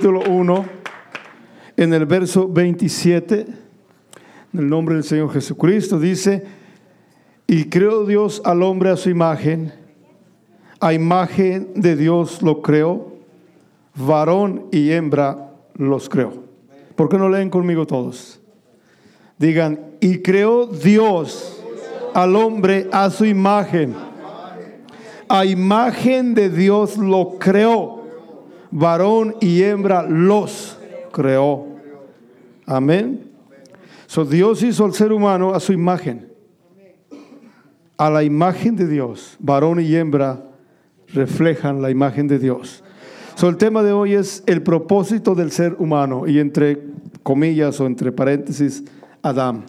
capítulo 1, en el verso 27, en el nombre del Señor Jesucristo, dice, y creó Dios al hombre a su imagen, a imagen de Dios lo creó, varón y hembra los creó. ¿Por qué no leen conmigo todos? Digan, y creó Dios al hombre a su imagen. A imagen de Dios lo creó. Varón y hembra los creó. Amén. So Dios hizo al ser humano a su imagen a la imagen de Dios, varón y hembra reflejan la imagen de Dios. So, el tema de hoy es el propósito del ser humano y entre comillas o entre paréntesis, Adán.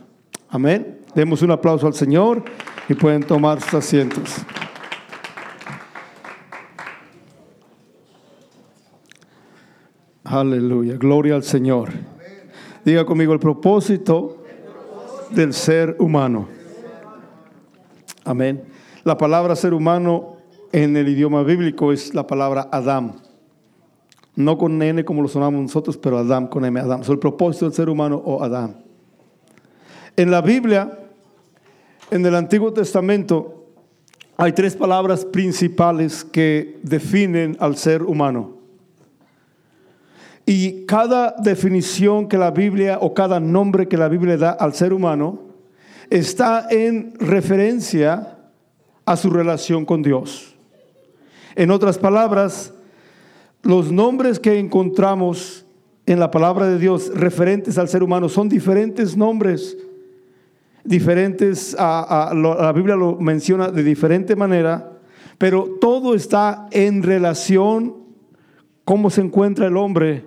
Amén. Demos un aplauso al Señor y pueden tomar sus asientos. Aleluya, gloria al Señor. Diga conmigo el propósito del ser humano. Amén. La palabra ser humano en el idioma bíblico es la palabra Adam. No con N como lo sonamos nosotros, pero Adam con M, Adam. Es el propósito del ser humano o Adam. En la Biblia, en el Antiguo Testamento, hay tres palabras principales que definen al ser humano. Y cada definición que la Biblia o cada nombre que la Biblia da al ser humano está en referencia a su relación con Dios. En otras palabras, los nombres que encontramos en la palabra de Dios referentes al ser humano son diferentes nombres, diferentes, a, la Biblia lo menciona de diferente manera, pero todo está en relación cómo se encuentra el hombre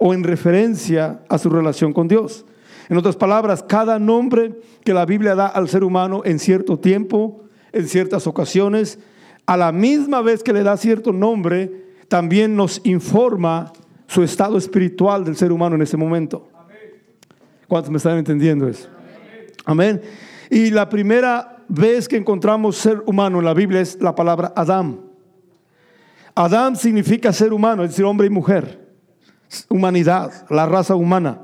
o en referencia a su relación con Dios. En otras palabras, cada nombre que la Biblia da al ser humano en cierto tiempo, en ciertas ocasiones, a la misma vez que le da cierto nombre, también nos informa su estado espiritual del ser humano en ese momento. ¿Cuántos me están entendiendo eso? Amén. Y la primera vez que encontramos ser humano en la Biblia es la palabra Adán. Adán significa ser humano, es decir, hombre y mujer, humanidad, la raza humana.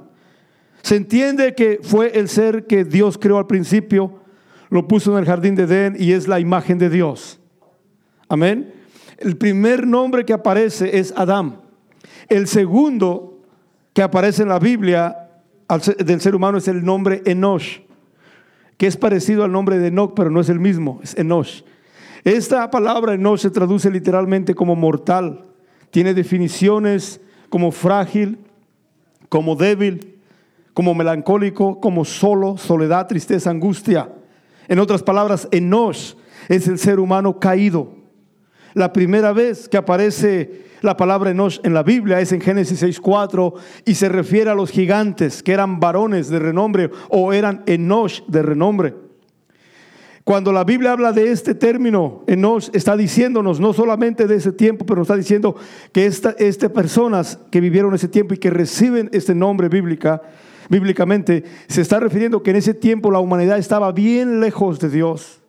Se entiende que fue el ser que Dios creó al principio, lo puso en el jardín de Edén y es la imagen de Dios. Amén. El primer nombre que aparece es Adán. El segundo que aparece en la Biblia del ser humano es el nombre Enosh, que es parecido al nombre de Enoch, pero no es el mismo, es Enosh. Esta palabra Enosh se traduce literalmente como mortal. Tiene definiciones como frágil, como débil, como melancólico, como solo, soledad, tristeza, angustia. En otras palabras, Enosh es el ser humano caído. La primera vez que aparece la palabra Enosh en la Biblia es en Génesis 6.4 y se refiere a los gigantes que eran varones de renombre o eran Enosh de renombre. Cuando la Biblia habla de este término, Enosh está diciéndonos no solamente de ese tiempo, pero nos está diciendo que estas personas que vivieron ese tiempo y que reciben este nombre bíblica, bíblicamente, se está refiriendo que en ese tiempo la humanidad estaba bien lejos de Dios,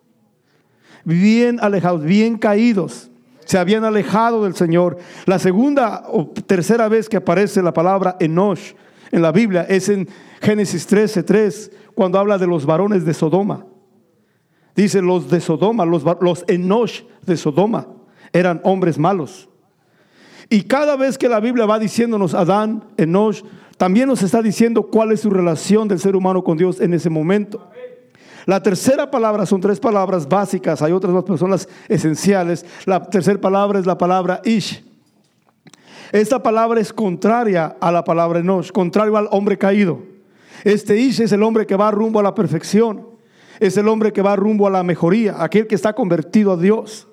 bien alejados, bien caídos, se habían alejado del Señor. La segunda o tercera vez que aparece la palabra Enosh en la Biblia es en Génesis 13, 3, cuando habla de los varones de Sodoma. Dice los de Sodoma, los, los Enosh de Sodoma, eran hombres malos. Y cada vez que la Biblia va diciéndonos Adán, Enosh, también nos está diciendo cuál es su relación del ser humano con Dios en ese momento. La tercera palabra son tres palabras básicas, hay otras dos personas esenciales. La tercera palabra es la palabra Ish. Esta palabra es contraria a la palabra Enosh, contrario al hombre caído. Este Ish es el hombre que va rumbo a la perfección, es el hombre que va rumbo a la mejoría, aquel que está convertido a Dios.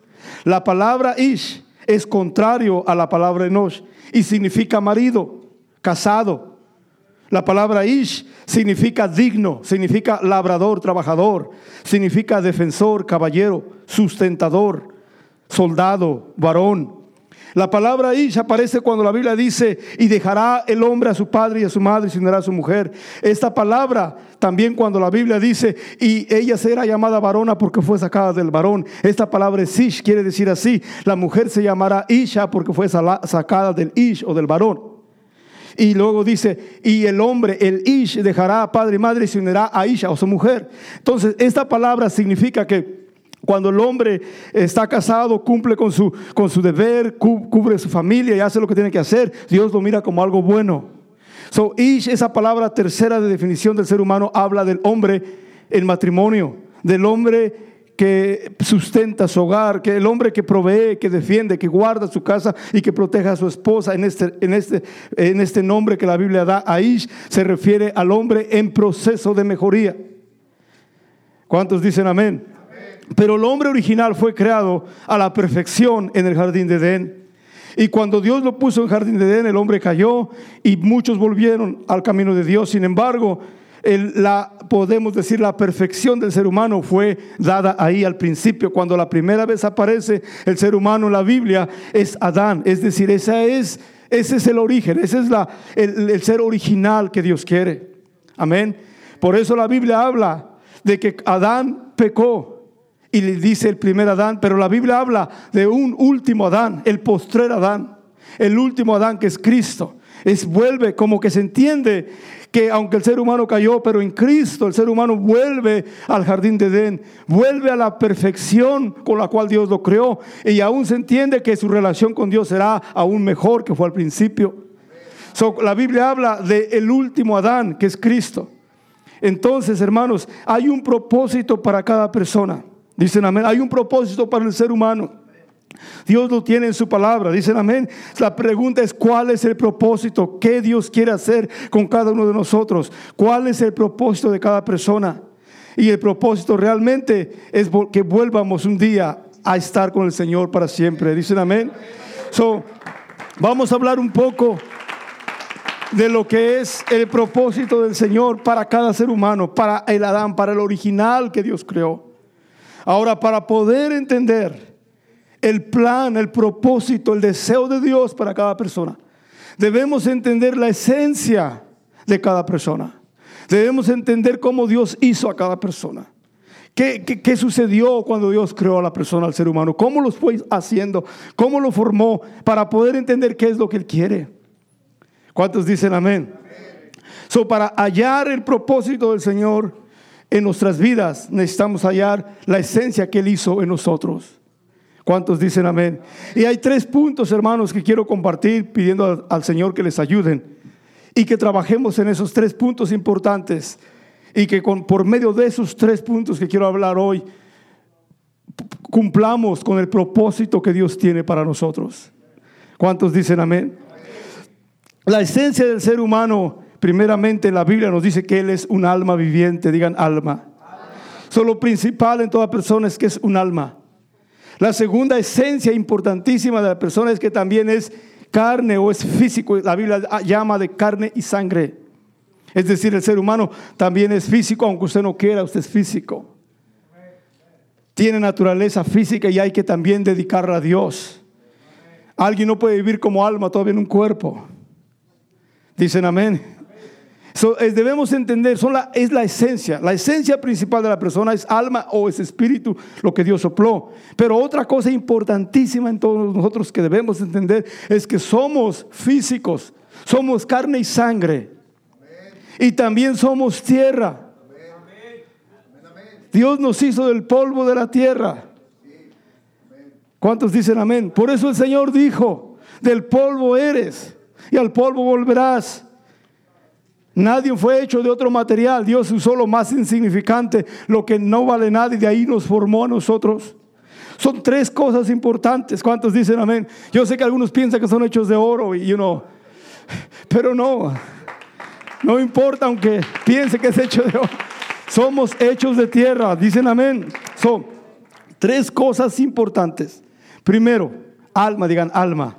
La palabra Ish es contrario a la palabra Enosh y significa marido, casado, la palabra Ish significa digno, significa labrador, trabajador, significa defensor, caballero, sustentador, soldado, varón. La palabra Ish aparece cuando la Biblia dice, y dejará el hombre a su padre y a su madre y se unirá a su mujer. Esta palabra también cuando la Biblia dice, y ella será llamada varona porque fue sacada del varón. Esta palabra es Ish, quiere decir así, la mujer se llamará Isha porque fue sacada del Ish o del varón. Y luego dice, y el hombre, el Ish, dejará a padre y madre y se unirá a Isha o su mujer. Entonces, esta palabra significa que cuando el hombre está casado, cumple con su, con su deber, cubre su familia y hace lo que tiene que hacer, Dios lo mira como algo bueno. So, Ish, esa palabra tercera de definición del ser humano, habla del hombre en matrimonio, del hombre que sustenta su hogar, que el hombre que provee, que defiende, que guarda su casa y que proteja a su esposa. En este, en este, en este nombre que la Biblia da, Aish, se refiere al hombre en proceso de mejoría. ¿Cuántos dicen amén? Pero el hombre original fue creado a la perfección en el jardín de Edén. Y cuando Dios lo puso en el jardín de Edén, el hombre cayó y muchos volvieron al camino de Dios. Sin embargo, la, podemos decir, la perfección del ser humano fue dada ahí al principio. Cuando la primera vez aparece el ser humano en la Biblia, es Adán. Es decir, esa es, ese es el origen, ese es la, el, el ser original que Dios quiere. Amén. Por eso la Biblia habla de que Adán pecó. Y le dice el primer Adán, pero la Biblia habla de un último Adán, el postrer Adán, el último Adán que es Cristo. Es vuelve como que se entiende que aunque el ser humano cayó, pero en Cristo el ser humano vuelve al jardín de Edén, vuelve a la perfección con la cual Dios lo creó y aún se entiende que su relación con Dios será aún mejor que fue al principio. la Biblia habla del el último Adán, que es Cristo. Entonces, hermanos, hay un propósito para cada persona. Dicen amén. Hay un propósito para el ser humano. Dios lo tiene en su palabra. Dicen amén. La pregunta es cuál es el propósito, qué Dios quiere hacer con cada uno de nosotros, cuál es el propósito de cada persona. Y el propósito realmente es que vuelvamos un día a estar con el Señor para siempre. Dicen amén. So, vamos a hablar un poco de lo que es el propósito del Señor para cada ser humano, para el Adán, para el original que Dios creó. Ahora, para poder entender el plan, el propósito, el deseo de Dios para cada persona. Debemos entender la esencia de cada persona. Debemos entender cómo Dios hizo a cada persona. ¿Qué, qué, sucedió cuando Dios creó a la persona, al ser humano? ¿Cómo lo fue haciendo? ¿Cómo lo formó? Para poder entender qué es lo que Él quiere. ¿Cuántos dicen amén? So, para hallar el propósito del Señor en nuestras vidas, necesitamos hallar la esencia que Él hizo en nosotros. ¿Cuántos dicen amén? Y hay tres puntos, hermanos, que quiero compartir pidiendo al, Señor que les ayuden y que trabajemos en esos tres puntos importantes y que con, por medio de esos tres puntos que quiero hablar hoy, cumplamos con el propósito que Dios tiene para nosotros. ¿Cuántos dicen amén? La esencia del ser humano, primeramente la Biblia nos dice que Él es un alma viviente, digan alma. Solo principal en toda persona es que es un alma. La segunda esencia importantísima de la persona es que también es carne o es físico. La Biblia llama de carne y sangre. Es decir, el ser humano también es físico, aunque usted no quiera, usted es físico. Tiene naturaleza física y hay que también dedicarla a Dios. Alguien no puede vivir como alma todavía en un cuerpo. Dicen amén debemos entender, son la, es la esencia. La esencia principal de la persona es alma o es espíritu, lo que Dios sopló. Pero otra cosa importantísima en todos nosotros que debemos entender es que somos físicos, somos carne y sangre. Y también somos tierra. Dios nos hizo del polvo de la tierra. ¿Cuántos dicen amén? Por eso el Señor dijo, del polvo eres y al polvo volverás. Nadie fue hecho de otro material. Dios usó lo más insignificante, lo que no vale nada y de ahí nos formó a nosotros. Son tres cosas importantes. ¿Cuántos dicen amén? Yo sé que algunos piensan que son hechos de oro y uno, pero no. No importa aunque piense que es hecho de oro. Somos hechos de tierra. Dicen amén. Son tres cosas importantes. Primero, alma, digan alma.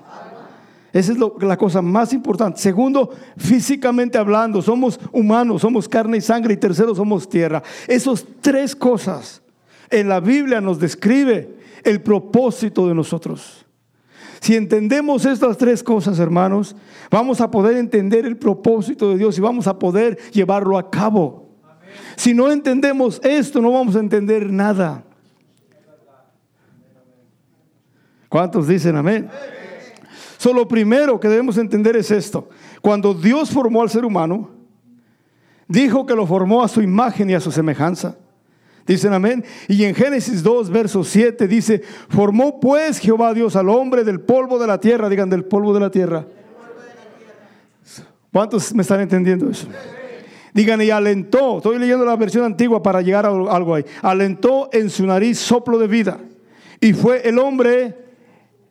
Esa es la cosa más importante. Segundo, físicamente hablando, somos humanos, somos carne y sangre. Y tercero, somos tierra. Esas tres cosas en la Biblia nos describe el propósito de nosotros. Si entendemos estas tres cosas, hermanos, vamos a poder entender el propósito de Dios y vamos a poder llevarlo a cabo. Si no entendemos esto, no vamos a entender nada. ¿Cuántos dicen amén? Lo primero que debemos entender es esto. Cuando Dios formó al ser humano, dijo que lo formó a su imagen y a su semejanza. Dicen amén. Y en Génesis 2, verso 7 dice, formó pues Jehová Dios al hombre del polvo de la tierra. Digan, del polvo de la tierra. ¿Cuántos me están entendiendo eso? Digan, y alentó, estoy leyendo la versión antigua para llegar a algo ahí. Alentó en su nariz soplo de vida. Y fue el hombre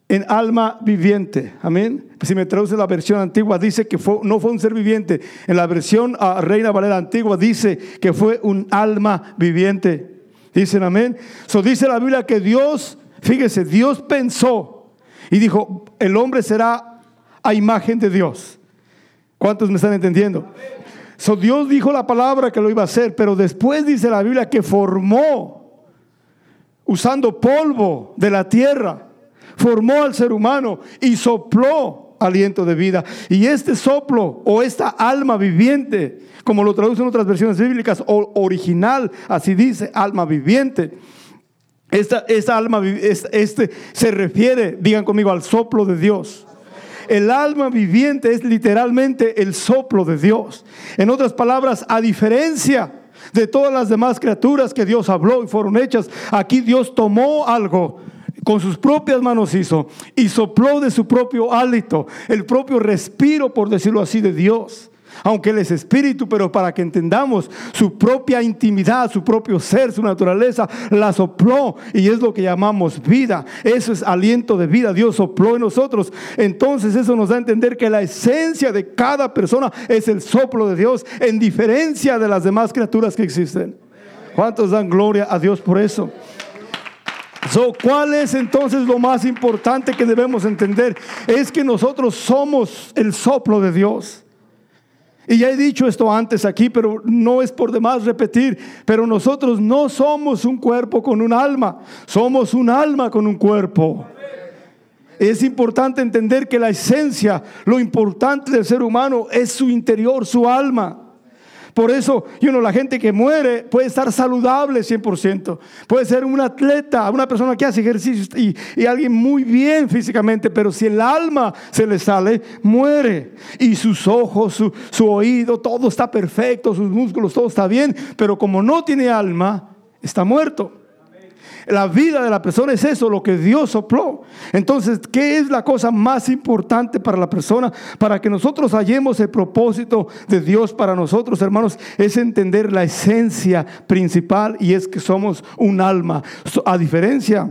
en alma viviente. Amén. Si me traduce la versión antigua, dice que no fue un ser viviente. En la versión a Reina Valera antigua dice que fue un alma viviente. Dicen amén. So dice la Biblia que Dios, fíjese, Dios pensó y dijo, el hombre será a imagen de Dios. ¿Cuántos me están entendiendo? So Dios dijo la palabra que lo iba a hacer, pero después dice la Biblia que formó usando polvo de la tierra formó al ser humano y sopló aliento de vida. Y este soplo o esta alma viviente, como lo traducen otras versiones bíblicas, o original, así dice, alma viviente. Esta, esta alma, este se refiere, digan conmigo, al soplo de Dios. El alma viviente es literalmente el soplo de Dios. En otras palabras, a diferencia de todas las demás criaturas que Dios habló y fueron hechas, aquí Dios tomó algo con sus propias manos hizo y sopló de su propio hálito, el propio respiro, por decirlo así, de Dios. Aunque Él es espíritu, pero para que entendamos su propia intimidad, su propio ser, su naturaleza, la sopló y es lo que llamamos vida. Eso es aliento de vida. Dios sopló en nosotros. Entonces eso nos da a entender que la esencia de cada persona es el soplo de Dios, en diferencia de las demás criaturas que existen. ¿Cuántos dan gloria a Dios por eso? ¿Cuál es entonces lo más importante que debemos entender? Es que nosotros somos el soplo de Dios. Y ya he dicho esto antes aquí, pero no es por demás repetir, pero nosotros no somos un cuerpo con un alma, somos un alma con un cuerpo. Es importante entender que la esencia, lo importante del ser humano es su interior, su alma. Por eso, you know, la gente que muere puede estar saludable 100%. Puede ser un atleta, una persona que hace ejercicio y, alguien muy bien físicamente, pero si el alma se le sale, muere. Y sus ojos, su oído, todo está perfecto, sus músculos, todo está bien, pero como no tiene alma, está muerto. La vida de la persona es eso, lo que Dios sopló. Entonces, ¿qué es la cosa más importante para la persona? Para que nosotros hallemos el propósito de Dios para nosotros, hermanos, es entender la esencia principal y es que somos un alma. A diferencia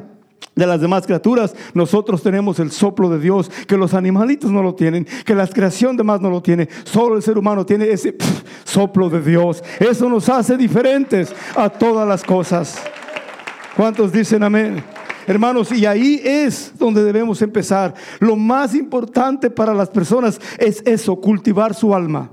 de las demás criaturas, nosotros tenemos el soplo de Dios, que los animalitos no lo tienen, que la creación demás no lo tiene, solo el ser humano tiene ese soplo de Dios. Eso nos hace diferentes a todas las cosas. ¿Cuántos dicen amén? Hermanos, y ahí es donde debemos empezar. Lo más importante para las personas es eso, cultivar su alma,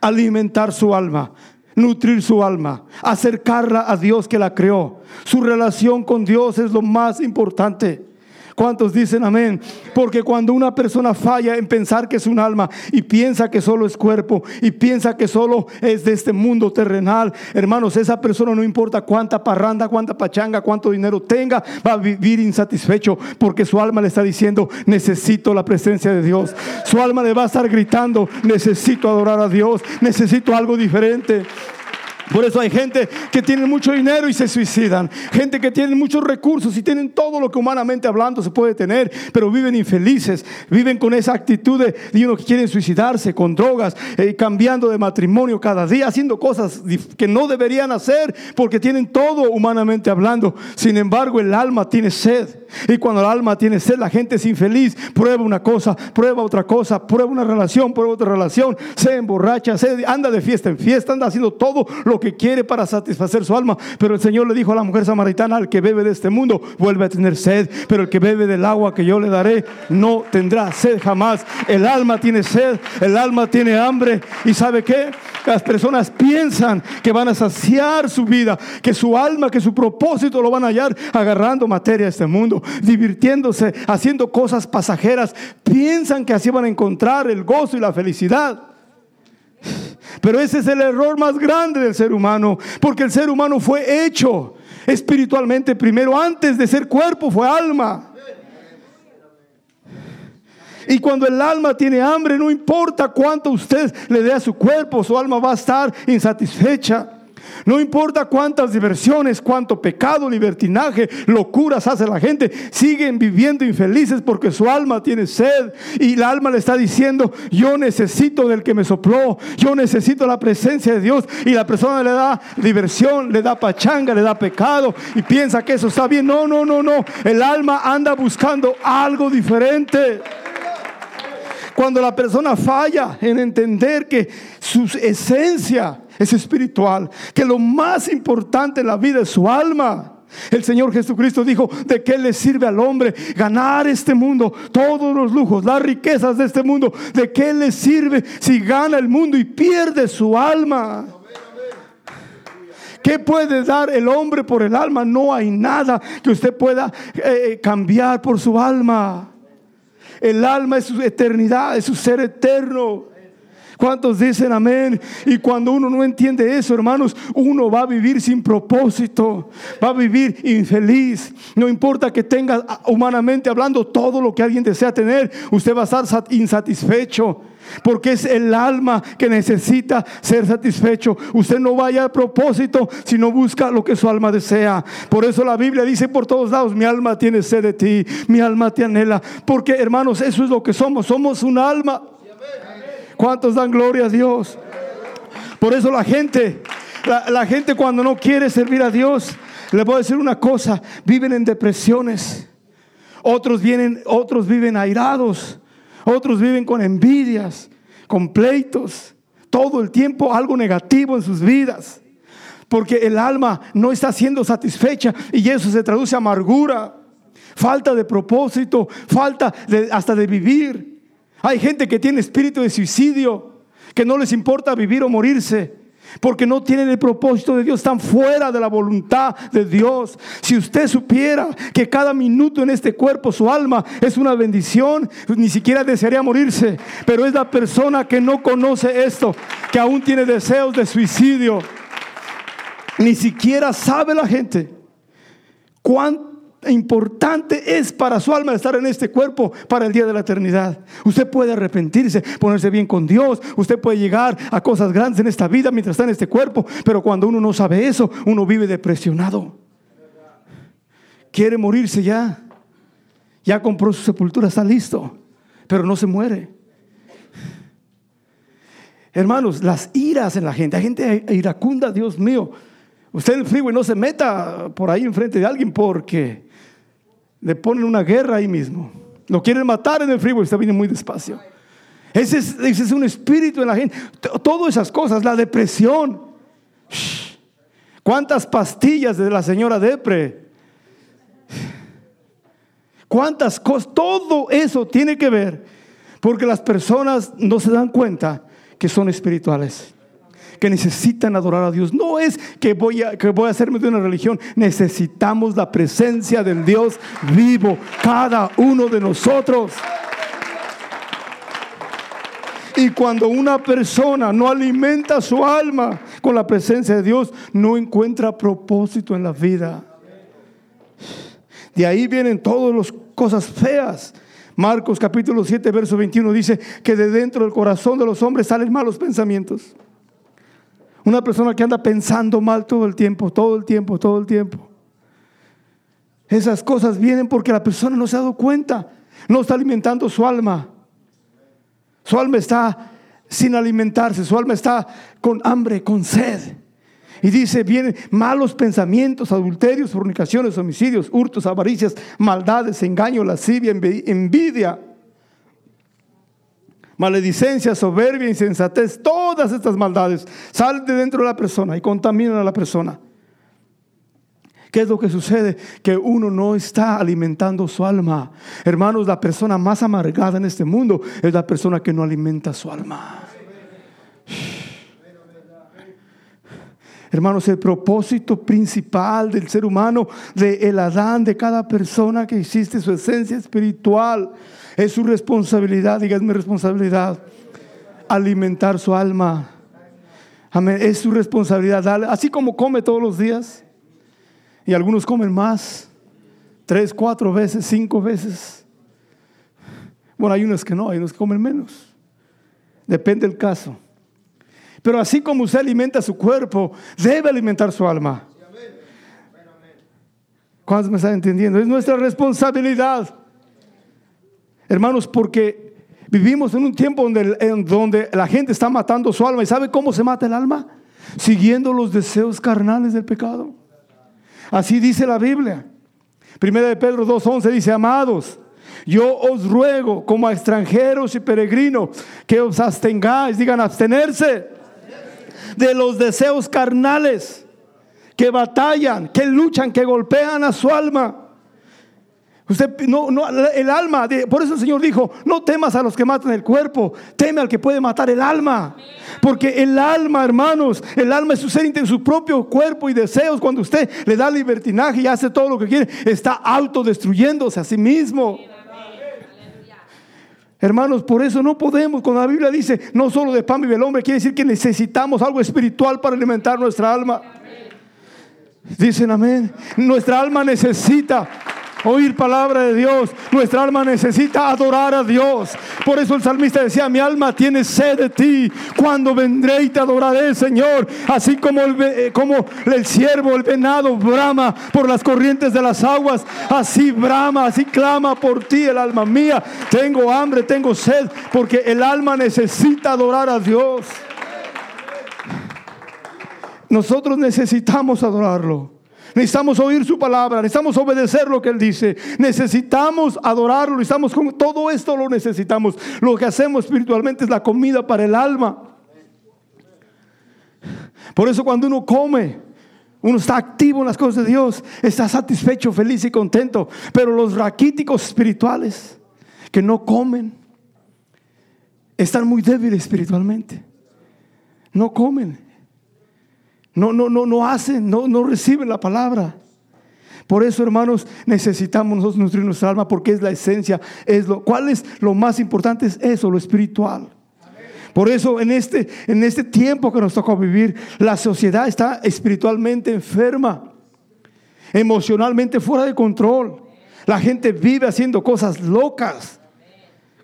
alimentar su alma, nutrir su alma, acercarla a Dios que la creó. Su relación con Dios es lo más importante. ¿Cuántos dicen amén? Porque cuando una persona falla en pensar que es un alma y piensa que solo es cuerpo y piensa que solo es de este mundo terrenal, hermanos, esa persona no importa cuánta parranda, cuánta pachanga, cuánto dinero tenga, va a vivir insatisfecho porque su alma le está diciendo, necesito la presencia de Dios. Su alma le va a estar gritando, necesito adorar a Dios, necesito algo diferente. Por eso hay gente que tiene mucho dinero y se suicidan. Gente que tiene muchos recursos y tienen todo lo que humanamente hablando se puede tener, pero viven infelices. Viven con esa actitud de, uno que quieren suicidarse, con drogas, eh, cambiando de matrimonio cada día, haciendo cosas que no deberían hacer porque tienen todo humanamente hablando. Sin embargo, el alma tiene sed. Y cuando el alma tiene sed, la gente es infeliz. Prueba una cosa, prueba otra cosa, prueba una relación, prueba otra relación, se emborracha, se anda de fiesta en fiesta, anda haciendo todo lo que quiere para satisfacer su alma. Pero el Señor le dijo a la mujer samaritana, al que bebe de este mundo, vuelve a tener sed. Pero el que bebe del agua que yo le daré, no tendrá sed jamás. El alma tiene sed, el alma tiene hambre. ¿Y sabe qué? Las personas piensan que van a saciar su vida, que su alma, que su propósito lo van a hallar agarrando materia a este mundo, divirtiéndose, haciendo cosas pasajeras. Piensan que así van a encontrar el gozo y la felicidad. Pero ese es el error más grande del ser humano, porque el ser humano fue hecho espiritualmente primero, antes de ser cuerpo fue alma. Y cuando el alma tiene hambre, no importa cuánto usted le dé a su cuerpo, su alma va a estar insatisfecha. No importa cuántas diversiones, cuánto pecado, libertinaje, locuras hace la gente, siguen viviendo infelices porque su alma tiene sed y la alma le está diciendo, yo necesito del que me sopló, yo necesito la presencia de Dios y la persona le da diversión, le da pachanga, le da pecado y piensa que eso está bien. No, no, no, no. El alma anda buscando algo diferente. Cuando la persona falla en entender que su esencia es espiritual, que lo más importante en la vida es su alma. El Señor Jesucristo dijo, ¿de qué le sirve al hombre ganar este mundo, todos los lujos, las riquezas de este mundo? ¿De qué le sirve si gana el mundo y pierde su alma? ¿Qué puede dar el hombre por el alma? No hay nada que usted pueda eh, cambiar por su alma. El alma es su eternidad, es su ser eterno. ¿Cuántos dicen amén? Y cuando uno no entiende eso, hermanos, uno va a vivir sin propósito, va a vivir infeliz. No importa que tenga ah, humanamente hablando todo lo que alguien desea tener, usted va a estar insatisfecho. Porque es el alma que necesita ser satisfecho. Usted no vaya a propósito si no busca lo que su alma desea. Por eso la Biblia dice por todos lados, mi alma tiene sed de ti, mi alma te anhela. Porque hermanos, eso es lo que somos. Somos un alma. ¿Cuántos dan gloria a Dios? Por eso la gente, la, gente cuando no quiere servir a Dios, le voy a decir una cosa, viven en depresiones. Otros vienen, otros viven airados. Otros viven con envidias, con pleitos, todo el tiempo algo negativo en sus vidas. Porque el alma no está siendo satisfecha y eso se traduce a amargura, falta de propósito, falta hasta de vivir. Hay gente que tiene espíritu de suicidio, que no les importa vivir o morirse porque no tienen el propósito de Dios, están fuera de la voluntad de Dios. Si usted supiera que cada minuto en este cuerpo, su alma es una bendición, ni siquiera desearía morirse, pero es la persona que no conoce esto, que aún tiene deseos de suicidio. Ni siquiera sabe la gente cuánto importante es para su alma estar en este cuerpo para el día de la eternidad. Usted puede arrepentirse, ponerse bien con Dios, usted puede llegar a cosas grandes en esta vida mientras está en este cuerpo, pero cuando uno no sabe eso, uno vive depresionado. Quiere morirse ya. Ya compró su sepultura, está listo, pero no se muere. Hermanos, las iras en la gente, hay gente iracunda, Dios mío. Usted en el freeway no se meta por ahí enfrente de alguien porque le ponen una guerra ahí mismo. Lo quieren matar en el freeway, está viene muy despacio. Ese es, un espíritu en la gente. Todas esas cosas, la depresión. ¿Cuántas pastillas de la señora Depre? ¿Cuántas cosas? Todo eso tiene que ver porque las personas no se dan cuenta que son espirituales que necesitan adorar a Dios. No es que voy a, que voy a hacerme de una religión. Necesitamos la presencia del Dios vivo, cada uno de nosotros. Y cuando una persona no alimenta su alma con la presencia de Dios, no encuentra propósito en la vida. De ahí vienen todas las cosas feas. Marcos capítulo 7, verso 21 dice que de dentro del corazón de los hombres salen malos pensamientos. Una persona que anda pensando mal todo el tiempo, todo el tiempo, todo el tiempo. Esas cosas vienen porque la persona no se ha dado cuenta, no está alimentando su alma. Su alma está sin alimentarse, su alma está con hambre, con sed. Y dice, vienen malos pensamientos, adulterios, fornicaciones, homicidios, hurtos, avaricias, maldades, engaño, lascivia, envidia maledicencia, soberbia, insensatez, todas estas maldades salen de dentro de la persona y contaminan a la persona. ¿Qué es lo que sucede? Que uno no está alimentando su alma. Hermanos, la persona más amargada en este mundo es la persona que no alimenta su alma. Hermanos, el propósito principal del ser humano, de el Adán, de cada persona que existe, su esencia espiritual, es su responsabilidad, diga, es mi responsabilidad, alimentar su alma. Amén, es su responsabilidad, así como come todos los días, y algunos comen más, tres, cuatro veces, cinco veces. Bueno, hay unos que no, hay unos que comen menos. Depende del caso. Pero así como usted alimenta su cuerpo, debe alimentar su alma. ¿Cuántos me están entendiendo? Es nuestra responsabilidad. Hermanos, porque vivimos en un tiempo donde, en donde la gente está matando su alma. ¿Y sabe cómo se mata el alma? Siguiendo los deseos carnales del pecado. Así dice la Biblia. Primera de Pedro 2.11 dice, amados, yo os ruego como a extranjeros y peregrinos que os abstengáis, digan abstenerse de los deseos carnales que batallan, que luchan, que golpean a su alma. Usted no, no, el alma, por eso el Señor dijo, no temas a los que matan el cuerpo, teme al que puede matar el alma. Porque el alma, hermanos, el alma es su ser en su propio cuerpo y deseos. Cuando usted le da libertinaje y hace todo lo que quiere, está autodestruyéndose a sí mismo. Hermanos, por eso no podemos, cuando la Biblia dice, no solo de pan vive el hombre, quiere decir que necesitamos algo espiritual para alimentar nuestra alma. Dicen amén. Nuestra alma necesita oír palabra de Dios. Nuestra alma necesita adorar a Dios. Por eso el salmista decía, mi alma tiene sed de ti. Cuando vendré y te adoraré, Señor. Así como el, eh, como el ciervo, el venado brama por las corrientes de las aguas. Así brama, así clama por ti el alma mía. Tengo hambre, tengo sed, porque el alma necesita adorar a Dios. Nosotros necesitamos adorarlo. Necesitamos oír su palabra, necesitamos obedecer lo que Él dice, necesitamos adorarlo, necesitamos con todo esto lo necesitamos. Lo que hacemos espiritualmente es la comida para el alma. Por eso cuando uno come, uno está activo en las cosas de Dios, está satisfecho, feliz y contento. Pero los raquíticos espirituales que no comen, están muy débiles espiritualmente. No comen. No, no, no, no hacen, no, no reciben la palabra. Por eso, hermanos, necesitamos nosotros nutrir nuestra alma porque es la esencia. Es lo, ¿Cuál es lo más importante? Es eso, lo espiritual. Por eso en este, en este tiempo que nos toca vivir, la sociedad está espiritualmente enferma, emocionalmente fuera de control. La gente vive haciendo cosas locas,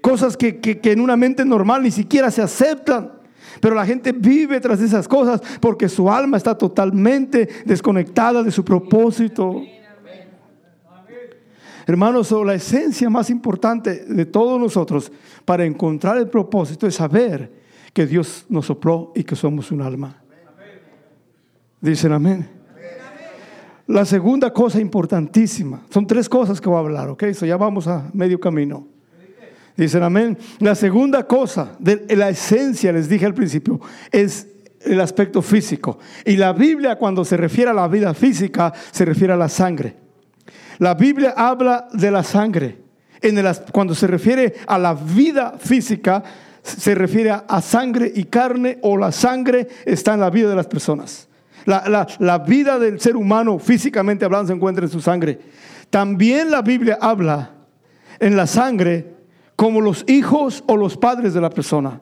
cosas que, que en una mente normal ni siquiera se aceptan. Pero la gente vive tras esas cosas porque su alma está totalmente desconectada de su propósito. Hermanos, la esencia más importante de todos nosotros para encontrar el propósito es saber que Dios nos sopló y que somos un alma. Dicen amén. La segunda cosa importantísima, son tres cosas que voy a hablar, ¿ok? Ya vamos a medio camino. Dicen amén. La segunda cosa, de la esencia, les dije al principio, es el aspecto físico. Y la Biblia cuando se refiere a la vida física, se refiere a la sangre. La Biblia habla de la sangre. En cuando se refiere a la vida física, se refiere a sangre y carne o la sangre está en la vida de las personas. La, la vida del ser humano físicamente hablando se encuentra en su sangre. También la Biblia habla en la sangre como los hijos o los padres de la persona.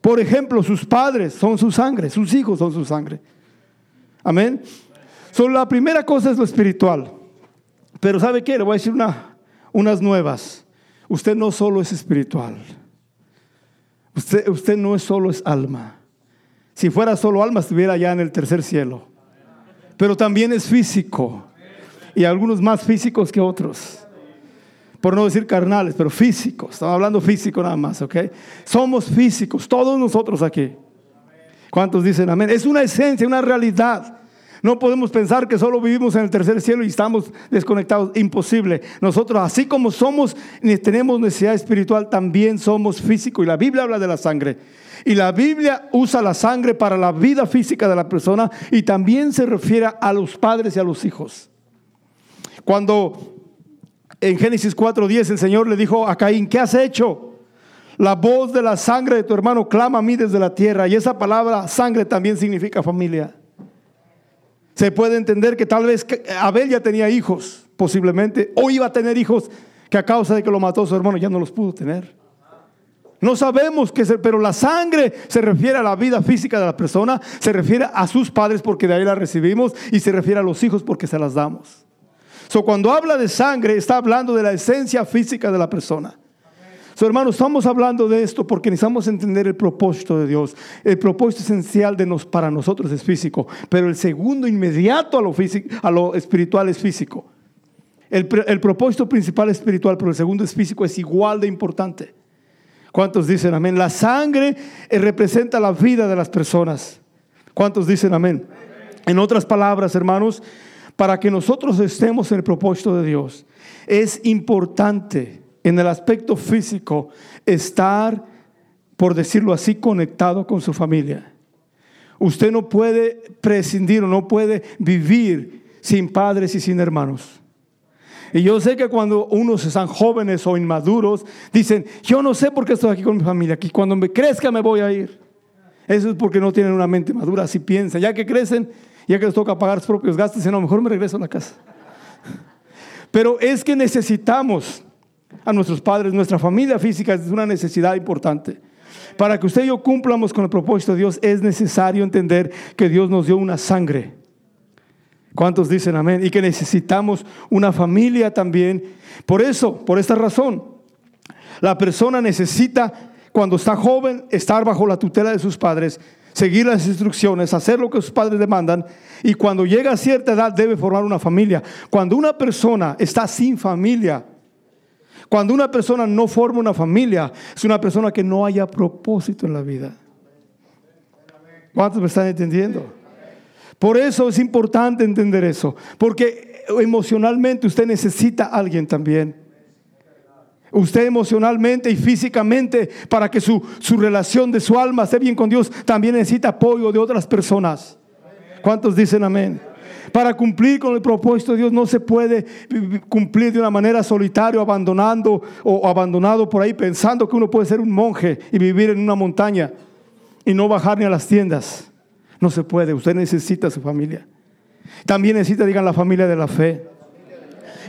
Por ejemplo, sus padres son su sangre, sus hijos son su sangre. Amén. So, la primera cosa es lo espiritual. Pero ¿sabe qué? Le voy a decir una, unas nuevas. Usted no solo es espiritual. Usted, usted no es solo es alma. Si fuera solo alma, estuviera ya en el tercer cielo. Pero también es físico. Y algunos más físicos que otros por no decir carnales, pero físicos. Estamos hablando físico nada más, ¿ok? Somos físicos, todos nosotros aquí. ¿Cuántos dicen amén? Es una esencia, una realidad. No podemos pensar que solo vivimos en el tercer cielo y estamos desconectados. Imposible. Nosotros, así como somos, tenemos necesidad espiritual, también somos físicos. Y la Biblia habla de la sangre. Y la Biblia usa la sangre para la vida física de la persona y también se refiere a los padres y a los hijos. Cuando en Génesis 4:10 el Señor le dijo a Caín, ¿qué has hecho? La voz de la sangre de tu hermano clama a mí desde la tierra. Y esa palabra sangre también significa familia. Se puede entender que tal vez Abel ya tenía hijos, posiblemente, o iba a tener hijos que a causa de que lo mató su hermano ya no los pudo tener. No sabemos qué es, pero la sangre se refiere a la vida física de la persona, se refiere a sus padres porque de ahí la recibimos y se refiere a los hijos porque se las damos. So, cuando habla de sangre, está hablando de la esencia física de la persona. So, hermanos, estamos hablando de esto porque necesitamos entender el propósito de Dios. El propósito esencial de nos, para nosotros es físico, pero el segundo inmediato a lo, físico, a lo espiritual es físico. El, el propósito principal es espiritual, pero el segundo es físico, es igual de importante. ¿Cuántos dicen amén? La sangre eh, representa la vida de las personas. ¿Cuántos dicen amén? En otras palabras, hermanos, para que nosotros estemos en el propósito de Dios, es importante en el aspecto físico estar, por decirlo así, conectado con su familia. Usted no puede prescindir o no puede vivir sin padres y sin hermanos. Y yo sé que cuando unos están jóvenes o inmaduros, dicen, yo no sé por qué estoy aquí con mi familia, que cuando me crezca me voy a ir. Eso es porque no tienen una mente madura, así piensan. Ya que crecen, ya que les toca pagar sus propios gastos, dicen, mejor me regreso a la casa. Pero es que necesitamos a nuestros padres, nuestra familia física es una necesidad importante. Para que usted y yo cumplamos con el propósito de Dios es necesario entender que Dios nos dio una sangre. ¿Cuántos dicen amén? Y que necesitamos una familia también. Por eso, por esta razón, la persona necesita, cuando está joven, estar bajo la tutela de sus padres, seguir las instrucciones, hacer lo que sus padres demandan. Y cuando llega a cierta edad debe formar una familia. Cuando una persona está sin familia, cuando una persona no forma una familia, es una persona que no haya propósito en la vida. ¿Cuántos me están entendiendo? Por eso es importante entender eso, porque emocionalmente usted necesita a alguien también. Usted emocionalmente y físicamente, para que su, su relación de su alma esté bien con Dios, también necesita apoyo de otras personas. ¿Cuántos dicen amén? Para cumplir con el propósito de Dios no se puede cumplir de una manera solitaria, abandonando o abandonado por ahí, pensando que uno puede ser un monje y vivir en una montaña y no bajar ni a las tiendas. No se puede, usted necesita su familia. También necesita, digan, la familia de la fe.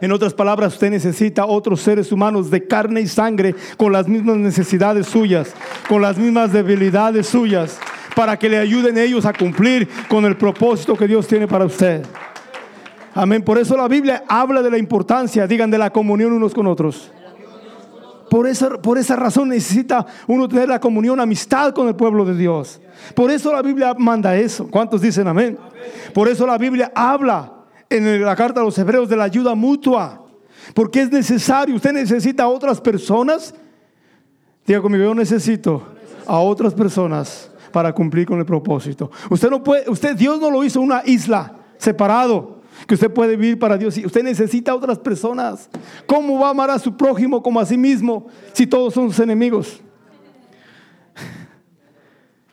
En otras palabras, usted necesita otros seres humanos de carne y sangre con las mismas necesidades suyas, con las mismas debilidades suyas para que le ayuden ellos a cumplir con el propósito que Dios tiene para usted. Amén. Por eso la Biblia habla de la importancia, digan, de la comunión unos con otros. Por esa, por esa razón necesita uno tener la comunión, amistad con el pueblo de Dios. Por eso la Biblia manda eso. ¿Cuántos dicen amén? Por eso la Biblia habla en la carta a los hebreos de la ayuda mutua. Porque es necesario. Usted necesita a otras personas. Diga conmigo, yo necesito a otras personas para cumplir con el propósito. Usted no puede, usted, Dios no lo hizo una isla separado que usted puede vivir para Dios. Usted necesita a otras personas. ¿Cómo va a amar a su prójimo como a sí mismo si todos son sus enemigos?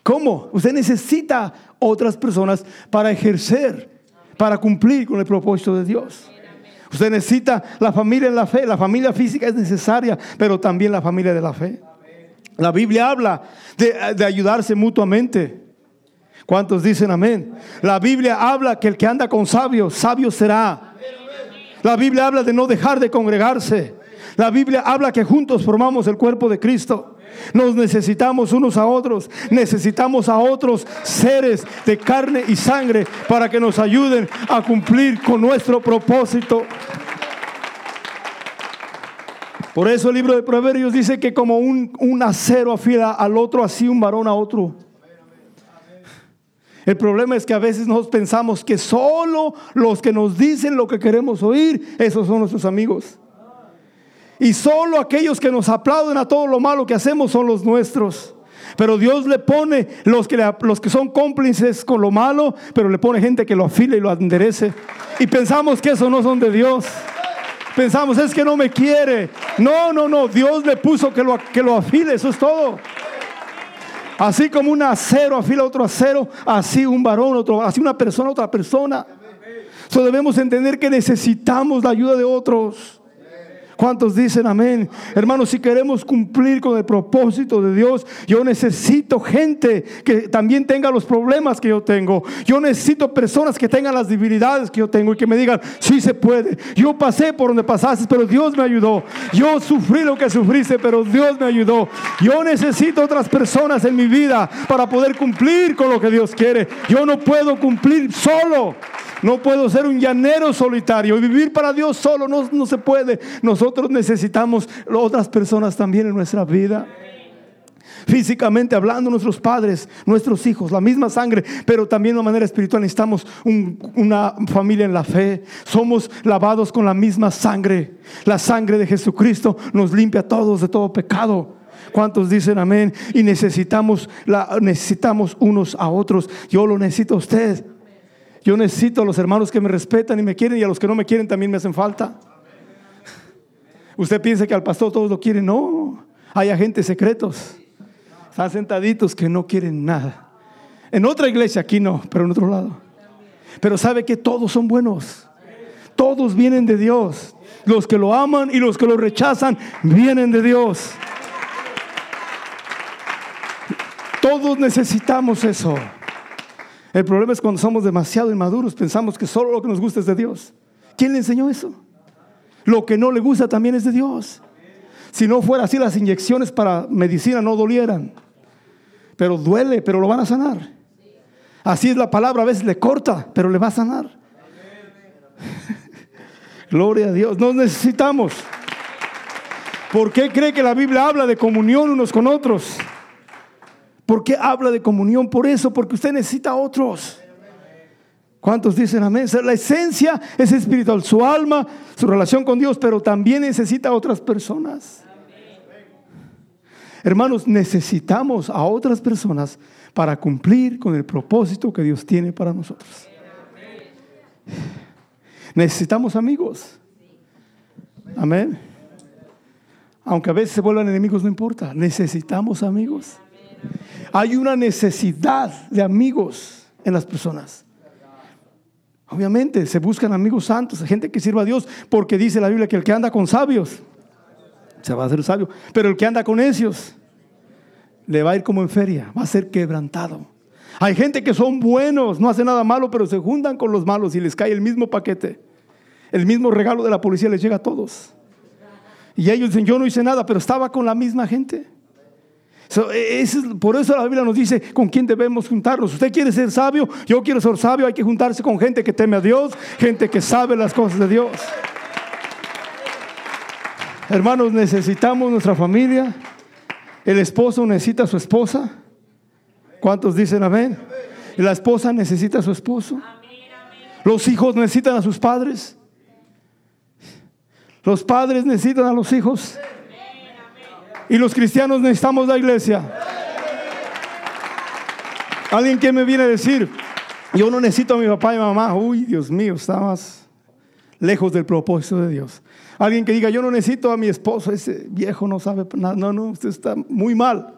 ¿Cómo? Usted necesita otras personas para ejercer, para cumplir con el propósito de Dios. Usted necesita la familia en la fe. La familia física es necesaria, pero también la familia de la fe. La Biblia habla de, ayudarse mutuamente. ¿Cuántos dicen amén? La Biblia habla que el que anda con sabios, sabio será. La Biblia habla de no dejar de congregarse. La Biblia habla que juntos formamos el cuerpo de Cristo. Nos necesitamos unos a otros. Necesitamos a otros seres de carne y sangre para que nos ayuden a cumplir con nuestro propósito. Por eso el libro de Proverbios dice que como un, acero afila al otro, así un varón a otro. El problema es que a veces nos pensamos que solo los que nos dicen lo que queremos oír, esos son nuestros amigos. Y solo aquellos que nos aplauden a todo lo malo que hacemos son los nuestros. Pero Dios le pone los que, los que son cómplices con lo malo, pero le pone gente que lo afile y lo enderece. Y pensamos que eso no son de Dios. Pensamos, es que no me quiere. No, no, no. Dios le puso que lo, que lo afile, eso es todo. Así como un acero afila otro acero, así un varón, otro, así una persona, otra persona. So debemos entender que necesitamos la ayuda de otros. ¿Cuántos dicen amén? Hermanos, si queremos cumplir con el propósito de Dios, yo necesito gente que también tenga los problemas que yo tengo. Yo necesito personas que tengan las debilidades que yo tengo y que me digan, sí se puede. Yo pasé por donde pasaste, pero Dios me ayudó. Yo sufrí lo que sufriste, pero Dios me ayudó. Yo necesito otras personas en mi vida para poder cumplir con lo que Dios quiere. Yo no puedo cumplir solo. No puedo ser un llanero solitario. Vivir para Dios solo no, no se puede. Nosotros necesitamos otras personas también en nuestra vida físicamente hablando, nuestros padres, nuestros hijos, la misma sangre, pero también de manera espiritual necesitamos una familia en la fe. Somos lavados con la misma sangre. La sangre de Jesucristo nos limpia a todos de todo pecado. ¿Cuántos dicen amén? Y necesitamos, la, necesitamos unos a otros. Yo lo necesito a usted. Yo necesito a los hermanos que me respetan y me quieren y a los que no me quieren también me hacen falta. Usted piensa que al pastor todos lo quieren. No, hay agentes secretos. Están sentaditos que no quieren nada. En otra iglesia, aquí no, pero en otro lado. Pero sabe que todos son buenos. Todos vienen de Dios. Los que lo aman y los que lo rechazan vienen de Dios. Todos necesitamos eso. El problema es cuando somos demasiado inmaduros, pensamos que solo lo que nos gusta es de Dios. ¿Quién le enseñó eso? Lo que no le gusta también es de Dios. Si no fuera así, las inyecciones para medicina no dolieran. Pero duele, pero lo van a sanar. Así es la palabra, a veces le corta, pero le va a sanar. Gloria a Dios, nos necesitamos. ¿Por qué cree que la Biblia habla de comunión unos con otros? ¿Por qué habla de comunión? Por eso, porque usted necesita a otros. ¿Cuántos dicen amén? La esencia es espiritual, su alma, su relación con Dios, pero también necesita a otras personas. Hermanos, necesitamos a otras personas para cumplir con el propósito que Dios tiene para nosotros. Necesitamos amigos. Amén. Aunque a veces se vuelvan enemigos, no importa. Necesitamos amigos. Hay una necesidad de amigos en las personas. Obviamente se buscan amigos santos, gente que sirva a Dios, porque dice la Biblia que el que anda con sabios se va a hacer sabio. Pero el que anda con necios le va a ir como en feria, va a ser quebrantado. Hay gente que son buenos, no hacen nada malo, pero se juntan con los malos y les cae el mismo paquete. El mismo regalo de la policía les llega a todos. Y ellos dicen, yo no hice nada, pero estaba con la misma gente. E, por eso la Biblia nos dice con quién debemos juntarnos. Usted quiere ser sabio, yo quiero ser sabio, hay que juntarse con gente que teme a Dios, gente que sabe las cosas de Dios. Hermanos, necesitamos nuestra familia. El esposo necesita a su esposa. ¿Cuántos dicen amén? La esposa necesita a su esposo. Los hijos necesitan a sus padres. Los padres necesitan a los hijos. Y los cristianos necesitamos la iglesia. Alguien que me viene a decir, yo no necesito a mi papá y mamá. Uy, Dios mío, está más lejos del propósito de Dios. Alguien que diga, yo no necesito a mi esposo, ese viejo no sabe nada. No, no, usted está muy mal.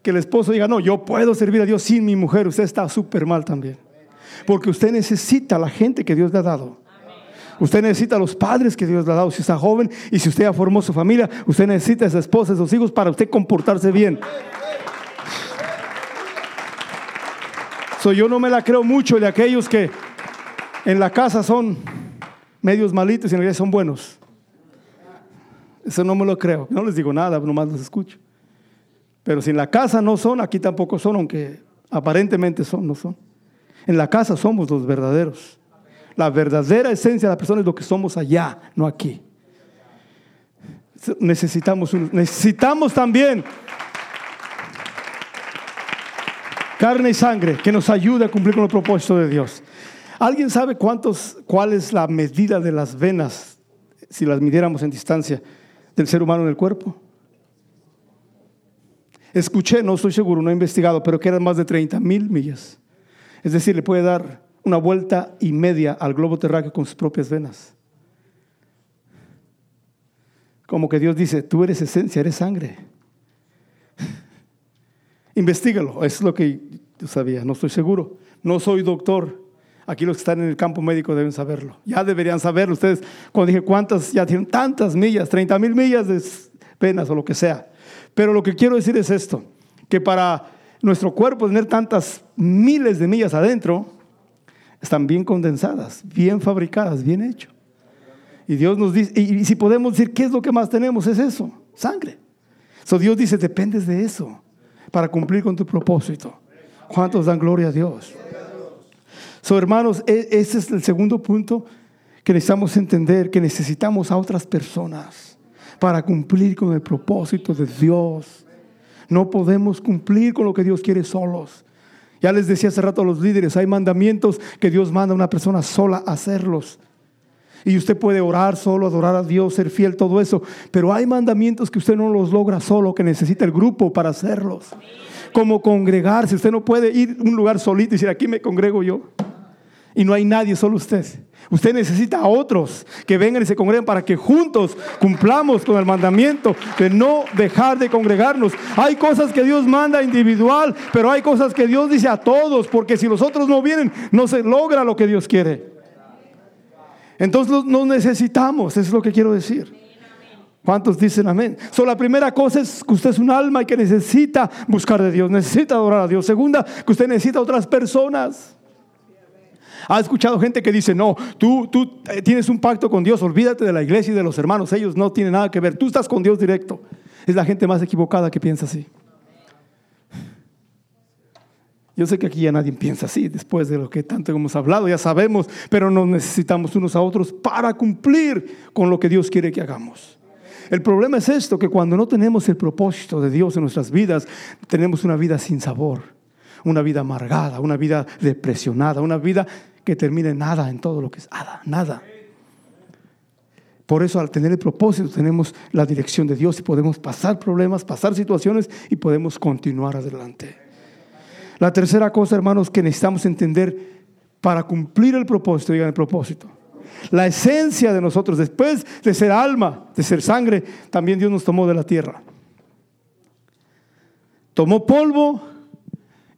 Que el esposo diga, no, yo puedo servir a Dios sin mi mujer. Usted está súper mal también. Porque usted necesita a la gente que Dios le ha dado. Usted necesita a los padres que Dios le ha dado si está joven y si usted ya formó su familia, usted necesita a esa esposa, a sus hijos para usted comportarse bien. yo no me la creo mucho de aquellos que en la casa son medios malitos y en realidad son buenos. Eso no me lo creo. No les digo nada, nomás los escucho. Pero si en la casa no son, aquí tampoco son, aunque aparentemente son, no son. En la casa somos los verdaderos. La verdadera esencia de la persona es lo que somos allá, no aquí. Necesitamos, necesitamos también carne y sangre que nos ayude a cumplir con el propósito de Dios. ¿Alguien sabe cuántos, cuál es la medida de las venas, si las midiéramos en distancia, del ser humano en el cuerpo? Escuché, no estoy seguro, no he investigado, pero que eran más de 30 mil millas. Es decir, le puede dar una vuelta y media al globo terráqueo con sus propias venas. Como que Dios dice, tú eres esencia, eres sangre. Investígalo, es lo que yo sabía, no estoy seguro. No soy doctor, Aquí los que están en el campo médico deben saberlo. Ya deberían saberlo. Ustedes, cuando dije cuántas, ya tienen tantas millas, 30 mil millas de penas o lo que sea. Pero lo que quiero decir es esto, que para nuestro cuerpo tener tantas miles de millas adentro, están bien condensadas, bien fabricadas, bien hecho. Y Dios nos dice, y, si podemos decir, ¿qué es lo que más tenemos? Es eso, sangre. So Dios dice, dependes de eso para cumplir con tu propósito. ¿Cuántos dan gloria a Dios? So, hermanos, e- ese es el segundo punto que necesitamos entender, que necesitamos a otras personas para cumplir con el propósito de Dios. No podemos cumplir con lo que Dios quiere solos. Ya les decía hace rato a los líderes, hay mandamientos que Dios manda a una persona sola a hacerlos. Y usted puede orar solo, adorar a Dios, ser fiel, todo eso. Pero hay mandamientos que usted no los logra solo, que necesita el grupo para hacerlos. Como congregarse. Usted no puede ir a un lugar solito y decir, aquí me congrego yo. Y no hay nadie, solo usted. Usted necesita a otros que vengan y se congreguen para que juntos cumplamos con el mandamiento de no dejar de congregarnos. Hay cosas que Dios manda individual, pero hay cosas que Dios dice a todos, porque si los otros no vienen, no se logra lo que Dios quiere. Entonces nos necesitamos, eso es lo que quiero decir. ¿Cuántos dicen amén? So, la primera cosa es que usted es un alma y que necesita buscar de Dios, necesita adorar a Dios. Segunda, que usted necesita otras personas. Ha escuchado gente que dice, no, tú, tú eh, tienes un pacto con Dios, olvídate de la iglesia y de los hermanos, ellos no tienen nada que ver, tú estás con Dios directo. Es la gente más equivocada que piensa así. Yo sé que aquí ya nadie piensa así, después de lo que tanto hemos hablado, ya sabemos, pero nos necesitamos unos a otros para cumplir con lo que Dios quiere que hagamos. El problema es esto, que cuando no tenemos el propósito de Dios en nuestras vidas, tenemos una vida sin sabor, una vida amargada, una vida depresionada, una vida que termina en nada en todo lo que es nada, nada. Por eso al tener el propósito tenemos la dirección de Dios y podemos pasar problemas, pasar situaciones y podemos continuar adelante. La tercera cosa, hermanos, que necesitamos entender para cumplir el propósito, digan el propósito. La esencia de nosotros, después de ser alma, de ser sangre, también Dios nos tomó de la tierra. Tomó polvo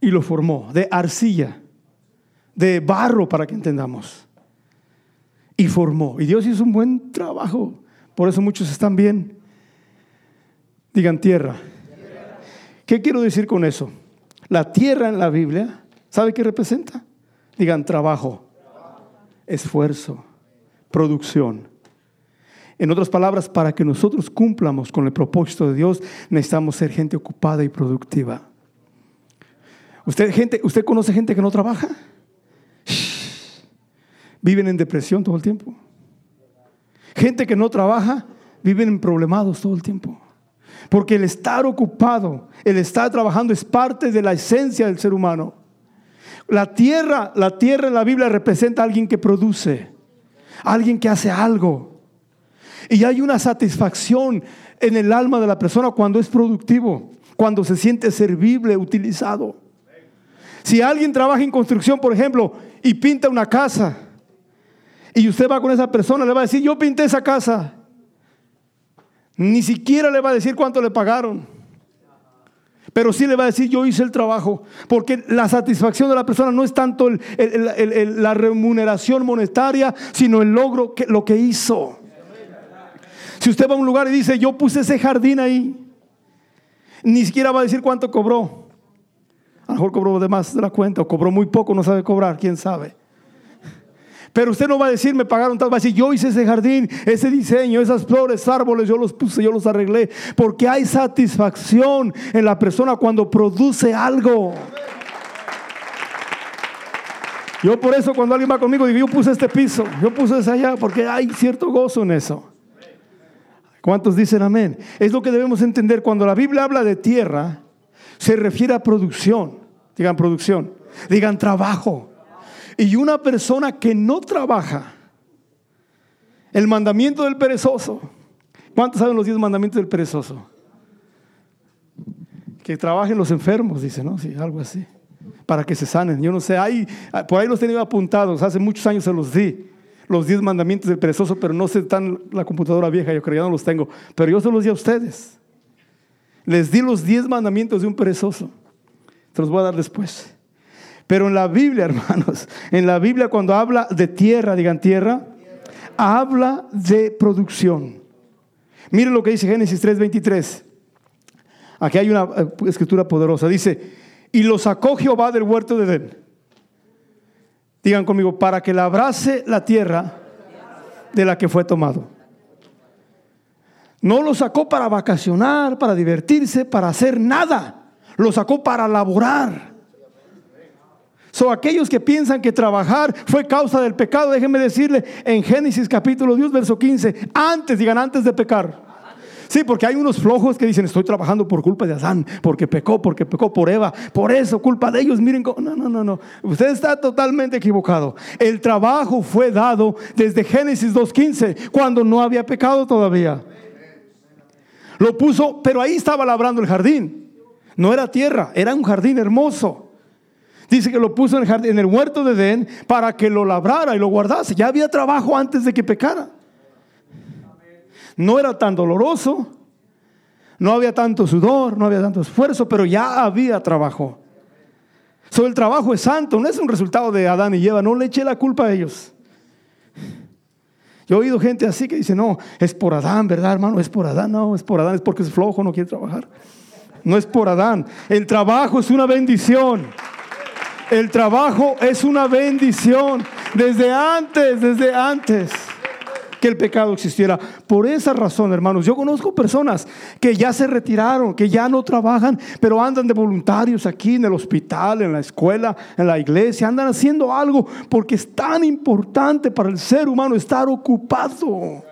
y lo formó de arcilla, de barro, para que entendamos. Y formó. Y Dios hizo un buen trabajo. Por eso muchos están bien. Digan tierra. ¿Qué quiero decir con eso? La tierra en la Biblia, ¿sabe qué representa? Digan trabajo, esfuerzo, producción. En otras palabras, para que nosotros cumplamos con el propósito de Dios, necesitamos ser gente ocupada y productiva. ¿Usted, gente, ¿usted conoce gente que no trabaja? Viven en depresión todo el tiempo. Gente que no trabaja, viven en problemados todo el tiempo. Porque el estar ocupado, el estar trabajando es parte de la esencia del ser humano. La tierra, la tierra en la Biblia representa a alguien que produce, alguien que hace algo. Y hay una satisfacción en el alma de la persona cuando es productivo, cuando se siente servible, utilizado. Si alguien trabaja en construcción, por ejemplo, y pinta una casa, y usted va con esa persona, le va a decir, yo pinté esa casa. Ni siquiera le va a decir cuánto le pagaron. Pero sí le va a decir, yo hice el trabajo. Porque la satisfacción de la persona no es tanto la remuneración monetaria, sino el logro, que, lo que hizo. Si usted va a un lugar y dice, yo puse ese jardín ahí, ni siquiera va a decir cuánto cobró. A lo mejor cobró de más de la cuenta o cobró muy poco, no sabe cobrar, quién sabe. Pero usted no va a decir, me pagaron tal, va a decir, yo hice ese jardín, ese diseño, esas flores, árboles, yo los puse, yo los arreglé. Porque hay satisfacción en la persona cuando produce algo. Yo por eso cuando alguien va conmigo digo, yo puse este piso, yo puse ese allá, porque hay cierto gozo en eso. ¿Cuántos dicen amén? Es lo que debemos entender. Cuando la Biblia habla de tierra, se refiere a producción. Digan producción. Digan trabajo. Y una persona que no trabaja, el mandamiento del perezoso. ¿Cuántos saben los diez mandamientos del perezoso? Que trabajen los enfermos, dice, ¿no? Sí, algo así. Para que se sanen. Yo no sé, hay, por ahí los tenía apuntados, hace muchos años se los di. Los diez mandamientos del perezoso, pero no sé, están la computadora vieja, yo creo que ya no los tengo. Pero yo se los di a ustedes. Les di los diez mandamientos de un perezoso. Se los voy a dar después. Pero en la Biblia, hermanos, en la Biblia cuando habla de tierra, digan tierra, habla de producción. Miren lo que dice Génesis 3:23. Aquí hay una eh, escritura poderosa. Dice, y lo sacó Jehová del huerto de Edén. Digan conmigo, para que labrase la tierra de la que fue tomado. No lo sacó para vacacionar, para divertirse, para hacer nada. Lo sacó para laborar. So, aquellos que piensan que trabajar fue causa del pecado, déjenme decirle en Génesis capítulo 10, verso 15, antes, digan antes de pecar. Sí, porque hay unos flojos que dicen, estoy trabajando por culpa de Adán, porque pecó, porque pecó por Eva, por eso, culpa de ellos. Miren, no, no, no, no. Usted está totalmente equivocado. El trabajo fue dado desde Génesis 2.15, cuando no había pecado todavía. Lo puso, pero ahí estaba labrando el jardín. No era tierra, era un jardín hermoso. Dice que lo puso en el, jardín, en el huerto de Edén para que lo labrara y lo guardase. Ya había trabajo antes de que pecara. No era tan doloroso, no había tanto sudor, no había tanto esfuerzo, pero ya había trabajo. So, el trabajo es santo, no es un resultado de Adán y Eva, no le eché la culpa a ellos. Yo he oído gente así que dice, no, es por Adán, ¿verdad, hermano? Es por Adán, no, es por Adán, es porque es flojo, no quiere trabajar. No es por Adán. El trabajo es una bendición. El trabajo es una bendición. Desde antes, desde antes que el pecado existiera. Por esa razón, hermanos, yo conozco personas que ya se retiraron, que ya no trabajan, pero andan de voluntarios aquí en el hospital, en la escuela, en la iglesia, andan haciendo algo porque es tan importante para el ser humano estar ocupado.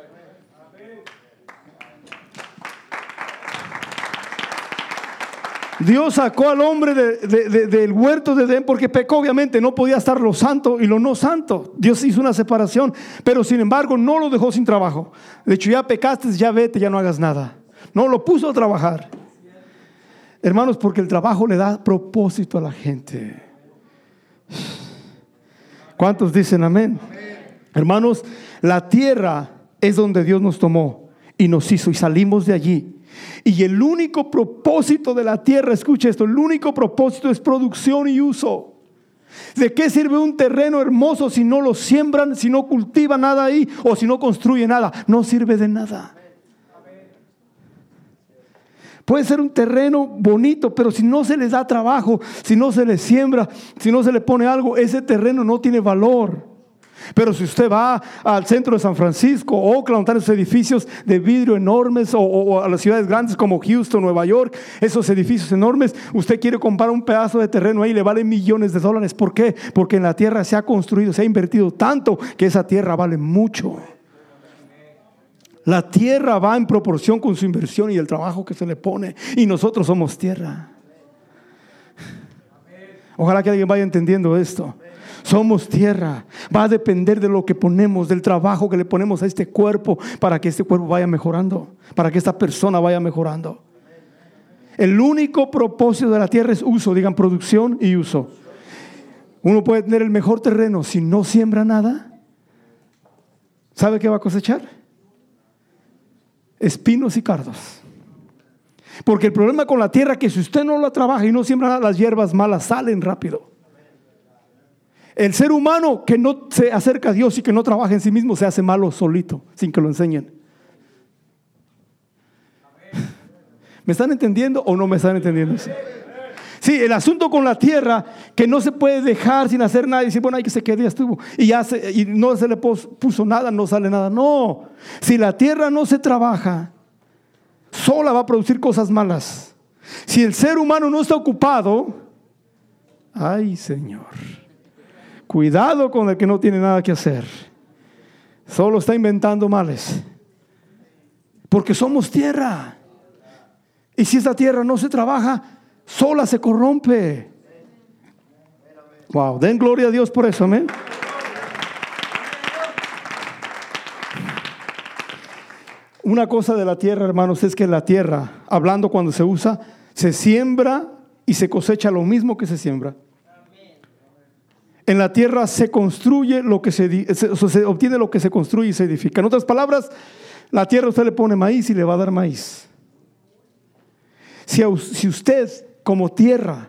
Dios sacó al hombre del huerto de Edén porque pecó, obviamente, no podía estar lo santo y lo no santo. Dios hizo una separación, pero sin embargo no lo dejó sin trabajo. De hecho, ya pecaste, ya vete, ya no hagas nada. No, lo puso a trabajar. Hermanos, porque el trabajo le da propósito a la gente. ¿Cuántos dicen amén? Hermanos, la tierra es donde Dios nos tomó y nos hizo y salimos de allí y el único propósito de la tierra, escucha esto, el único propósito es producción y uso. ¿De qué sirve un terreno hermoso si no lo siembran, si no cultivan nada ahí o si no construye nada? No sirve de nada. Puede ser un terreno bonito, pero si no se les da trabajo, si no se les siembra, si no se le pone algo, ese terreno no tiene valor. Pero si usted va al centro de San Francisco, Oakland, esos edificios de vidrio enormes, o, a las ciudades grandes como Houston, Nueva York, esos edificios enormes, usted quiere comprar un pedazo de terreno ahí, le vale millones de dólares. ¿Por qué? Porque en la tierra se ha construido, se ha invertido tanto que esa tierra vale mucho. La tierra va en proporción con su inversión y el trabajo que se le pone. Y nosotros somos tierra. Ojalá que alguien vaya entendiendo esto. Somos tierra. Va a depender de lo que ponemos, del trabajo que le ponemos a este cuerpo para que este cuerpo vaya mejorando, para que esta persona vaya mejorando. El único propósito de la tierra es uso, digan producción y uso. Uno puede tener el mejor terreno si no siembra nada. ¿Sabe qué va a cosechar? Espinos y cardos. Porque el problema con la tierra es que si usted no la trabaja y no siembra nada, las hierbas malas salen rápido. El ser humano que no se acerca a Dios y que no trabaja en sí mismo se hace malo solito, sin que lo enseñen. ¿Me están entendiendo o no me están entendiendo? Sí, el asunto con la tierra, que no se puede dejar sin hacer nada y decir, bueno, hay que se quede, ya estuvo. Y, ya y no se le puso nada, no sale nada. No, si la tierra no se trabaja, sola va a producir cosas malas. Si el ser humano no está ocupado, ay Señor. Cuidado con el que no tiene nada que hacer. Solo está inventando males. Porque somos tierra. Y si esta tierra no se trabaja, sola se corrompe. Wow, den gloria a Dios por eso, amén. Una cosa de la tierra, hermanos, es que la tierra, hablando cuando se usa, se siembra y se cosecha lo mismo que se siembra. En la tierra se construye lo que se, se, obtiene lo que se construye y se edifica. En otras palabras, la tierra usted le pone maíz y le va a dar maíz. Si, si usted como tierra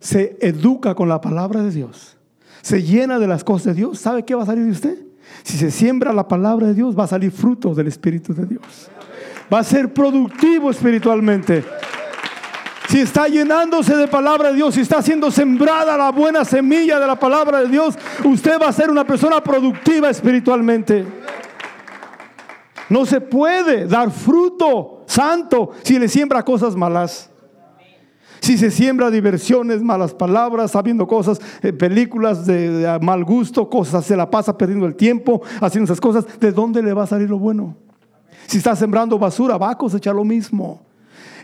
se educa con la palabra de Dios, se llena de las cosas de Dios, ¿sabe qué va a salir de usted? Si se siembra la palabra de Dios, va a salir fruto del Espíritu de Dios. Va a ser productivo espiritualmente si está llenándose de palabra de Dios, si está siendo sembrada la buena semilla de la palabra de Dios, usted va a ser una persona productiva espiritualmente. No se puede dar fruto santo si le siembra cosas malas. Si se siembra diversiones, malas palabras, sabiendo cosas, eh, películas de, de mal gusto, cosas, se la pasa perdiendo el tiempo haciendo esas cosas, ¿de dónde le va a salir lo bueno? Si está sembrando basura, va a cosechar lo mismo.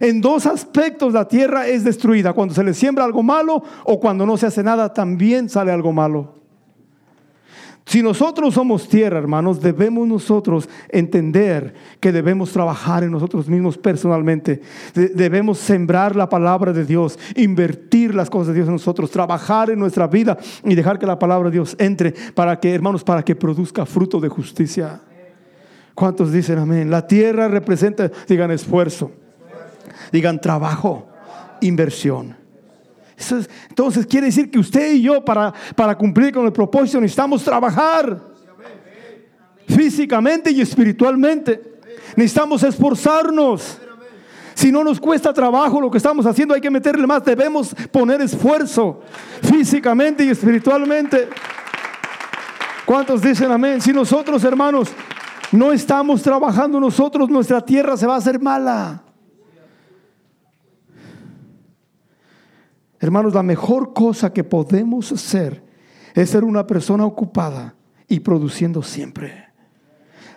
En dos aspectos la tierra es destruida, cuando se le siembra algo malo o cuando no se hace nada, también sale algo malo. Si nosotros somos tierra, hermanos, debemos nosotros entender que debemos trabajar en nosotros mismos personalmente. De- debemos sembrar la palabra de Dios, invertir las cosas de Dios en nosotros, trabajar en nuestra vida y dejar que la palabra de Dios entre para que, hermanos, para que produzca fruto de justicia. ¿Cuántos dicen amén? La tierra representa, digan esfuerzo, digan trabajo, inversión. Entonces quiere decir que usted y yo para, para cumplir con el propósito necesitamos trabajar físicamente y espiritualmente. Necesitamos esforzarnos. Si no nos cuesta trabajo lo que estamos haciendo, hay que meterle más. Debemos poner esfuerzo físicamente y espiritualmente. ¿Cuántos dicen amén? Si nosotros, hermanos, no estamos trabajando nosotros, nuestra tierra se va a hacer mala. Hermanos, la mejor cosa que podemos hacer es ser una persona ocupada y produciendo siempre.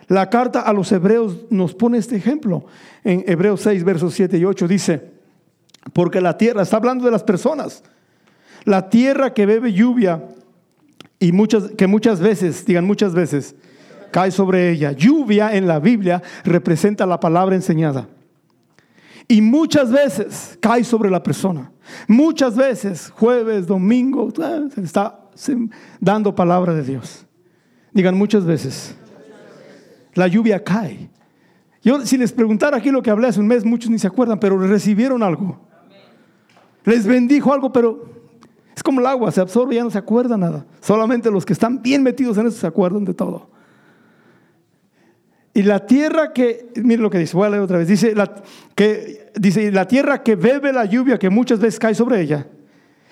La carta a los hebreos nos pone este ejemplo. En Hebreos 6, versos 7 y 8 dice, porque la tierra, está hablando de las personas, la tierra que bebe lluvia y muchas, que muchas veces, digan muchas veces, cae sobre ella. Lluvia en la Biblia representa la palabra enseñada. Y muchas veces cae sobre la persona. Muchas veces, jueves, domingo, ah, se está dando palabra de Dios. Digan muchas veces. La lluvia cae. Yo, si les preguntara aquí lo que hablé hace un mes, muchos ni se acuerdan, pero recibieron algo. Les bendijo algo, pero es como el agua, se absorbe ya no se acuerda nada. Solamente los que están bien metidos en eso se acuerdan de todo. Y la tierra que, mire lo que dice, voy a leer otra vez, dice, la, que, dice, la tierra que bebe la lluvia que muchas veces cae sobre ella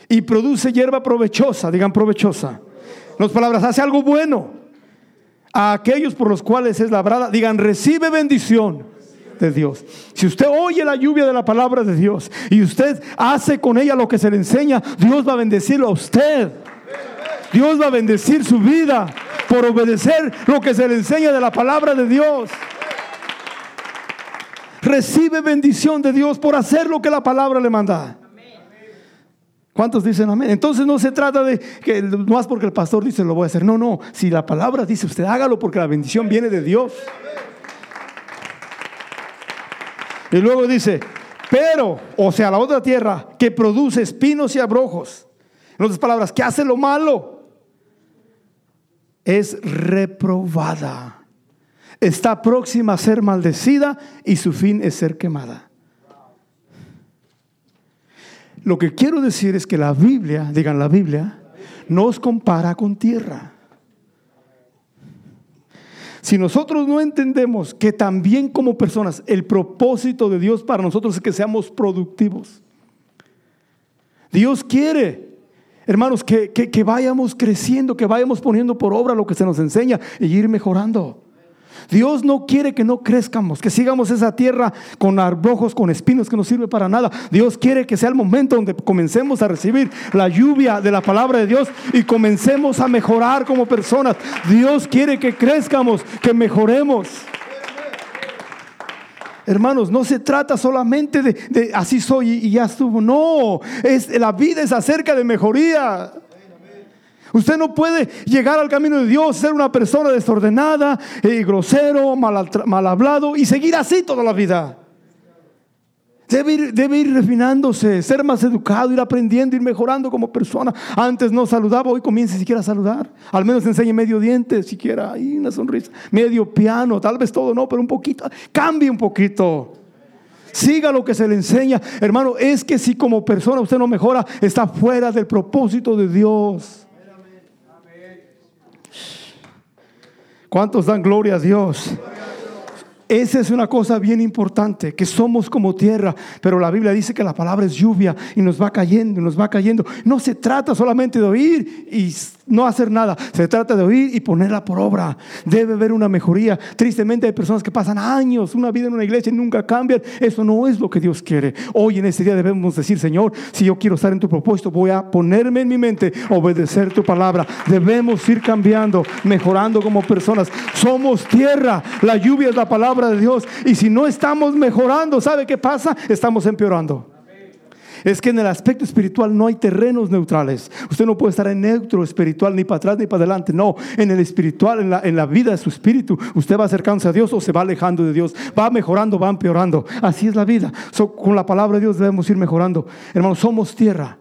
y produce hierba provechosa, digan provechosa. Otras palabras, hace algo bueno a aquellos por los cuales es labrada, digan, recibe bendición de Dios. Si usted oye la lluvia de la palabra de Dios y usted hace con ella lo que se le enseña, Dios va a bendecirlo a usted. Dios va a bendecir su vida por obedecer lo que se le enseña de la palabra de Dios. Recibe bendición de Dios por hacer lo que la palabra le manda. ¿Cuántos dicen amén? Entonces no se trata de que no más porque el pastor dice lo voy a hacer. No, no. Si la palabra dice usted hágalo porque la bendición viene de Dios. Y luego dice, pero, o sea, la otra tierra que produce espinos y abrojos. En otras palabras, que hace lo malo, es reprobada. Está próxima a ser maldecida y su fin es ser quemada. Lo que quiero decir es que la Biblia, digan la Biblia, nos compara con tierra. Si nosotros no entendemos que también como personas el propósito de Dios para nosotros es que seamos productivos. Dios quiere, hermanos, que, que- vayamos creciendo, que vayamos poniendo por obra lo que se nos enseña y ir mejorando. Dios no quiere que no crezcamos, que sigamos esa tierra con arbrojos, con espinos que no sirve para nada. Dios quiere que sea el momento donde comencemos a recibir la lluvia de la palabra de Dios y comencemos a mejorar como personas. Dios quiere que crezcamos, que mejoremos. Hermanos, no se trata solamente de, así soy y, y ya estuvo. No, es, la vida es acerca de mejoría. Usted no puede llegar al camino de Dios, ser una persona desordenada, eh, grosero, mal, mal hablado y seguir así toda la vida. Debe ir, refinándose, ser más educado, ir aprendiendo, ir mejorando como persona. Antes no saludaba, hoy comience siquiera a saludar. Al menos enseñe medio diente, siquiera ahí una sonrisa. Medio piano, tal vez todo no, pero un poquito. Cambie un poquito. Siga lo que se le enseña. Hermano, es que si como persona usted no mejora, está fuera del propósito de Dios. ¿Cuántos dan gloria a Dios? Esa es una cosa bien importante, que somos como tierra, pero la Biblia dice que la palabra es lluvia y nos va cayendo, nos va cayendo. No se trata solamente de oír y no hacer nada, se trata de oír y ponerla por obra. Debe haber una mejoría. Tristemente hay personas que pasan años, una vida en una iglesia y nunca cambian. Eso no es lo que Dios quiere. Hoy en este día debemos decir, Señor, si yo quiero estar en tu propósito, voy a ponerme en mi mente, obedecer tu palabra. Debemos ir cambiando, mejorando como personas. Somos tierra, la lluvia es la palabra de Dios. Y si no estamos mejorando, ¿sabe qué pasa? Estamos empeorando es que en el aspecto espiritual no hay terrenos neutrales. Usted no puede estar en neutro espiritual ni para atrás ni para adelante. No, en el espiritual, en la, en la vida de su espíritu, usted va acercándose a Dios o se va alejando de Dios. Va mejorando, va empeorando. Así es la vida. con la palabra de Dios debemos ir mejorando. Hermanos, somos tierra.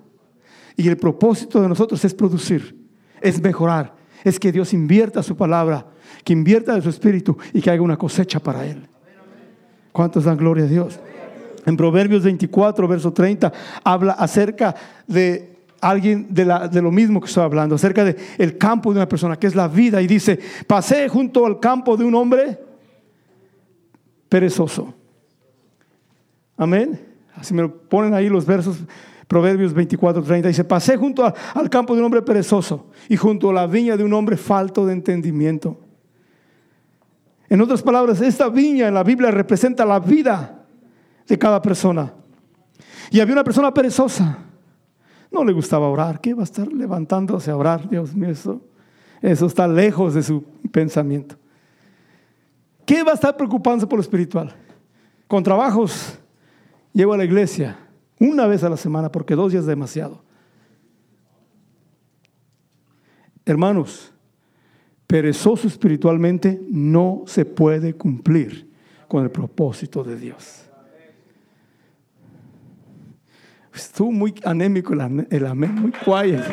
Y el propósito de nosotros es producir, es mejorar, es que Dios invierta su palabra, que invierta de su espíritu y que haga una cosecha para Él. ¿Cuántos dan gloria a Dios? En Proverbios 24, verso 30, habla acerca de alguien de, lo mismo que estoy hablando, acerca del el campo de una persona, que es la vida, y dice, pasé junto al campo de un hombre perezoso. Amén. Así me lo ponen ahí los versos, Proverbios 24, 30, dice, pasé junto al campo de un hombre perezoso y junto a la viña de un hombre falto de entendimiento. En otras palabras, esta viña en la Biblia representa la vida de cada persona. Y había una persona perezosa. No le gustaba orar. ¿Qué va a estar levantándose a orar? Dios mío, eso, eso está lejos de su pensamiento. ¿Qué va a estar preocupándose por lo espiritual? Con trabajos, llego a la iglesia una vez a la semana porque dos días es demasiado. Hermanos, perezoso espiritualmente no se puede cumplir con el propósito de Dios. Estuvo muy anémico el, amén, muy quiet.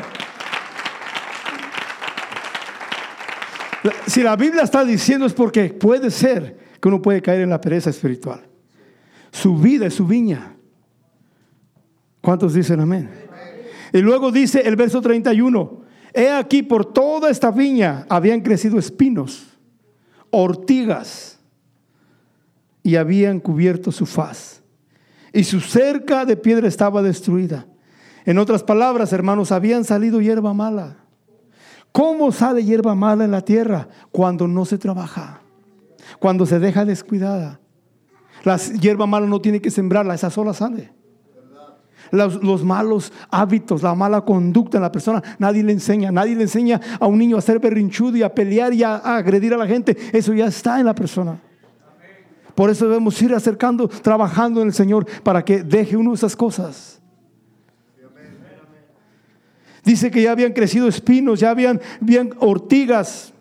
Si la Biblia está diciendo es porque puede ser que uno puede caer en la pereza espiritual. Su vida es su viña. ¿Cuántos dicen amén? Y luego dice el verso 31, he aquí por toda esta viña habían crecido espinos, ortigas, y habían cubierto su faz y su cerca de piedra estaba destruida. En otras palabras, hermanos, habían salido hierba mala. ¿Cómo sale hierba mala en la tierra? Cuando no se trabaja, cuando se deja descuidada. La hierba mala no tiene que sembrarla, esa sola sale. Los, los, malos hábitos, la mala conducta en la persona, nadie le enseña. Nadie le enseña a un niño a ser berrinchudo y a pelear y a agredir a la gente. Eso ya está en la persona. Por eso debemos ir acercando, trabajando en el Señor para que deje uno de esas cosas. Dice que ya habían crecido espinos, ya habían, bien ortigas,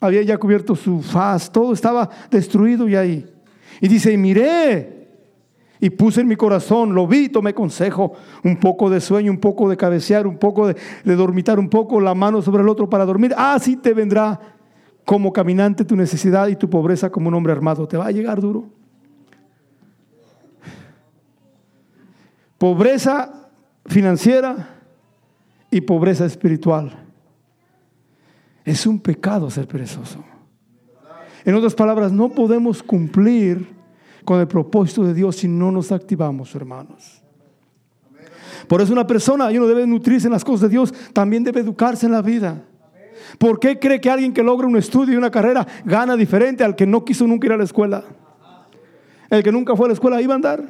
había ya cubierto su faz, todo estaba destruido y ahí. Y dice, y miré y puse en mi corazón, lo vi, tomé consejo, un poco de sueño, un poco de cabecear, un poco de, dormitar, un poco la mano sobre el otro para dormir. Así te vendrá como caminante tu necesidad y tu pobreza como un hombre armado. Te va a llegar duro. Pobreza financiera y pobreza espiritual. Es un pecado ser perezoso. En otras palabras, no podemos cumplir con el propósito de Dios si no nos activamos, hermanos. Por eso una persona, uno debe nutrirse en las cosas de Dios, también debe educarse en la vida. ¿Por qué cree que alguien que logra un estudio y una carrera gana diferente al que no quiso nunca ir a la escuela? El que nunca fue a la escuela iba a andar.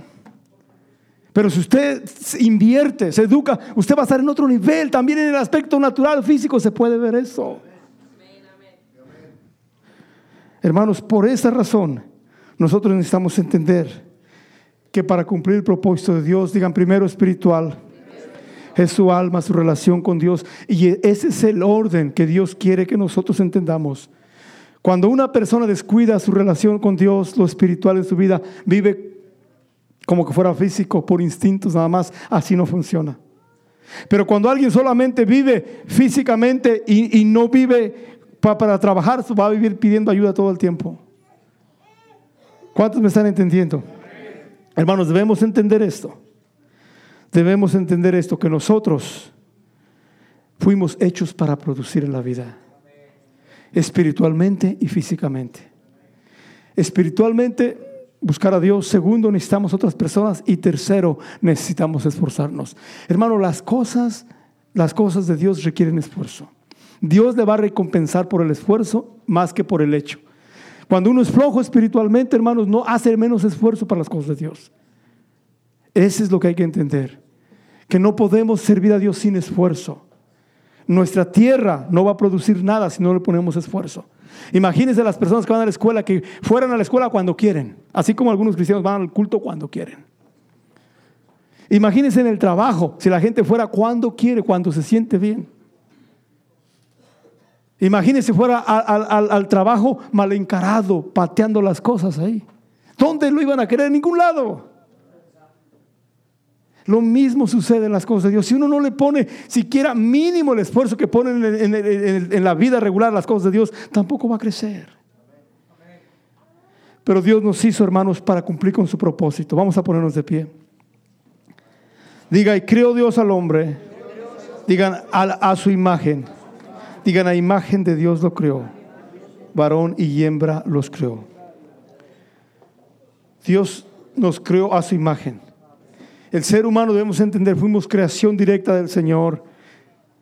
Pero si usted invierte, se educa, usted va a estar en otro nivel. También en el aspecto natural, físico, se puede ver eso. Hermanos, por esa razón, nosotros necesitamos entender que para cumplir el propósito de Dios, digan primero espiritual, es su alma, su relación con Dios. Y ese es el orden que Dios quiere que nosotros entendamos. Cuando una persona descuida su relación con Dios, lo espiritual en su vida, vive como que fuera físico, por instintos nada más, así no funciona. Pero cuando alguien solamente vive físicamente y, no vive para trabajar, va a vivir pidiendo ayuda todo el tiempo. ¿Cuántos me están entendiendo? Hermanos, debemos entender esto. Debemos entender esto, que nosotros fuimos hechos para producir en la vida, espiritualmente y físicamente. Espiritualmente, buscar a Dios. Segundo, necesitamos otras personas. Y tercero, necesitamos esforzarnos. Hermano, las cosas, las cosas de Dios requieren esfuerzo. Dios le va a recompensar por el esfuerzo más que por el hecho. Cuando uno es flojo espiritualmente, hermanos, no hace menos esfuerzo para las cosas de Dios. Eso es lo que hay que entender. Que no podemos servir a Dios sin esfuerzo. Nuestra tierra no va a producir nada si no le ponemos esfuerzo. Imagínense las personas que van a la escuela, que fueran a la escuela cuando quieren, así como algunos cristianos van al culto cuando quieren. Imagínense en el trabajo, si la gente fuera cuando quiere, cuando se siente bien. Imagínense fuera al, al trabajo mal encarado, pateando las cosas ahí. ¿Dónde lo iban a querer? En ningún lado. Lo mismo sucede en las cosas de Dios. Si uno no le pone siquiera mínimo el esfuerzo que pone en, la vida regular las cosas de Dios, tampoco va a crecer. Pero Dios nos hizo, hermanos, para cumplir con su propósito. Vamos a ponernos de pie. Diga, y creó Dios al hombre. Digan, a, a su imagen. Digan, a imagen de Dios lo creó. Varón y hembra los creó. Dios nos creó a su imagen. El ser humano debemos entender, fuimos creación directa del Señor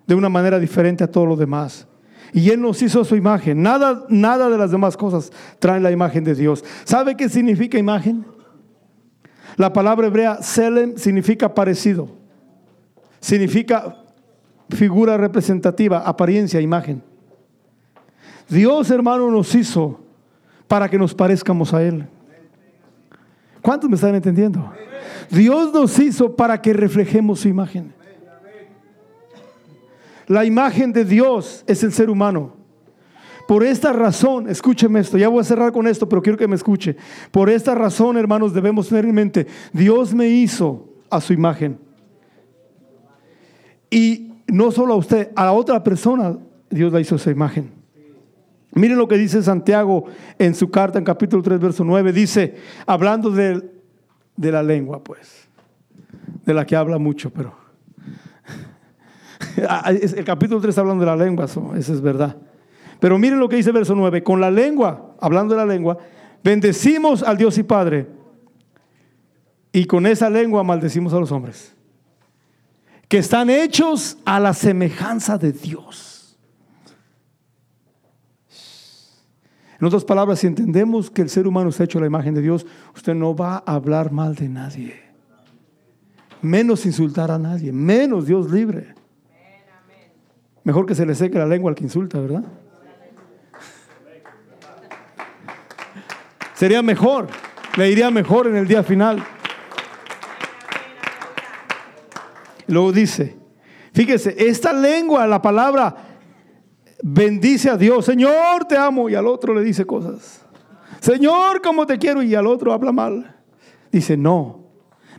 de una manera diferente a todo lo demás. Y Él nos hizo su imagen. Nada, nada de las demás cosas traen la imagen de Dios. ¿Sabe qué significa imagen? La palabra hebrea selem significa parecido. Significa figura representativa, apariencia, imagen. Dios, hermano, nos hizo para que nos parezcamos a Él. ¿Cuántos me están entendiendo? Dios nos hizo para que reflejemos su imagen. La imagen de Dios es el ser humano. Por esta razón, escúcheme esto, ya voy a cerrar con esto, pero quiero que me escuche. Por esta razón, hermanos, debemos tener en mente, Dios me hizo a su imagen. Y no solo a usted, a la otra persona, Dios la hizo a su imagen. Miren lo que dice Santiago en su carta en capítulo 3, verso 9. Dice, hablando de de la lengua, pues, de la que habla mucho, pero... Ah, el capítulo 3 está hablando de la lengua, eso, es verdad. Pero miren lo que dice el verso 9, con la lengua, hablando de la lengua, bendecimos al Dios y Padre, y con esa lengua maldecimos a los hombres, que están hechos a la semejanza de Dios. En otras palabras, si entendemos que el ser humano está hecho a la imagen de Dios, usted no va a hablar mal de nadie. Menos insultar a nadie, menos Dios libre. Mejor que se le seque la lengua al que insulta, ¿verdad? Sería mejor, le iría mejor en el día final. Luego dice, fíjese, esta lengua, la palabra bendice a Dios, Señor, te amo, y al otro le dice cosas. Señor, como te quiero, y al otro habla mal. Dice, no.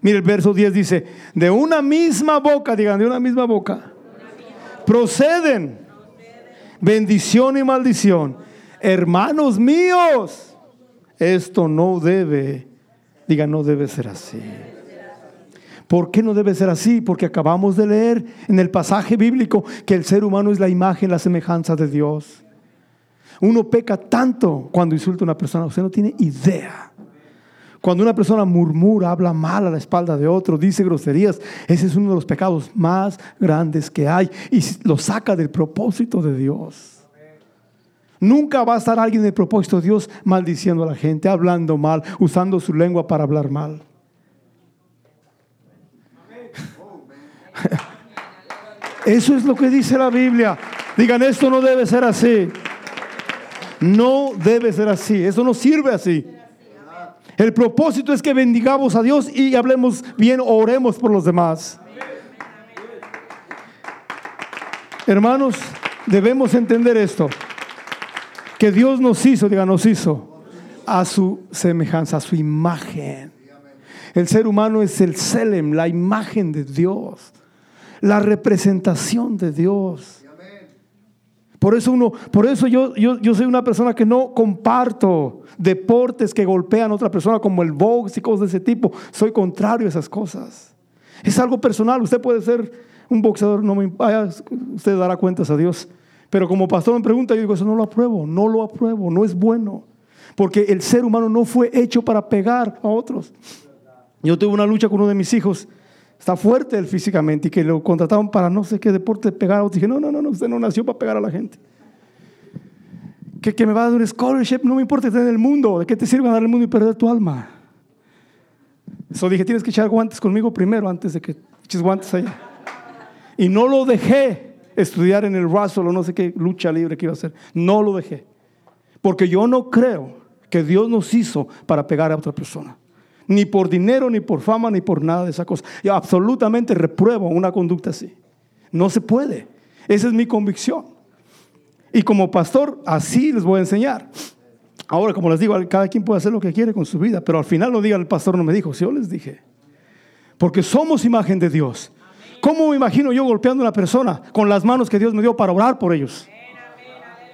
Mire, el verso 10 dice, de una misma boca, digan, de una misma boca, proceden bendición y maldición. Hermanos míos, esto no debe, digan, no debe ser así. ¿Por qué no debe ser así? Porque acabamos de leer en el pasaje bíblico que el ser humano es la imagen, la semejanza de Dios. Uno peca tanto cuando insulta a una persona, usted no tiene idea. Cuando una persona murmura, habla mal a la espalda de otro, dice groserías, ese es uno de los pecados más grandes que hay y lo saca del propósito de Dios. Nunca va a estar alguien del propósito de Dios maldiciendo a la gente, hablando mal, usando su lengua para hablar mal. Eso es lo que dice la Biblia. Digan, esto no debe ser así. No debe ser así. Eso no sirve así. El propósito es que bendigamos a Dios y hablemos bien, oremos por los demás. Hermanos, debemos entender esto. Que Dios nos hizo, diga, nos hizo a su semejanza, a su imagen. El ser humano es el Selem, la imagen de Dios la representación de Dios. Por eso, uno, por eso yo, yo, soy una persona que no comparto deportes que golpean a otra persona como el box y cosas de ese tipo. Soy contrario a esas cosas. Es algo personal. Usted puede ser un boxeador, no me, usted dará cuentas a Dios. Pero como pastor me pregunta, yo digo, eso no lo apruebo, no lo apruebo, no es bueno. Porque el ser humano no fue hecho para pegar a otros. Yo tuve una lucha con uno de mis hijos está fuerte él físicamente y que lo contrataron para no sé qué deporte pegar. Dije, no, no, no, no, usted no nació para pegar a la gente. Que, que me va a dar un scholarship, no me importa estar en el mundo, ¿de qué te sirve ganar el mundo y perder tu alma? Eso dije, tienes que echar guantes conmigo primero antes de que eches guantes allá. Y no lo dejé estudiar en el Russell o no sé qué lucha libre que iba a hacer. No lo dejé. Porque yo no creo que Dios nos hizo para pegar a otra persona. Ni por dinero, ni por fama, ni por nada de esa cosa. Yo absolutamente repruebo una conducta así. No se puede. Esa es mi convicción. Y como pastor, así les voy a enseñar. Ahora, como les digo, cada quien puede hacer lo que quiere con su vida, pero al final no diga el pastor no me dijo, si yo les dije. Porque somos imagen de Dios. ¿Cómo me imagino yo golpeando a una persona con las manos que Dios me dio para orar por ellos?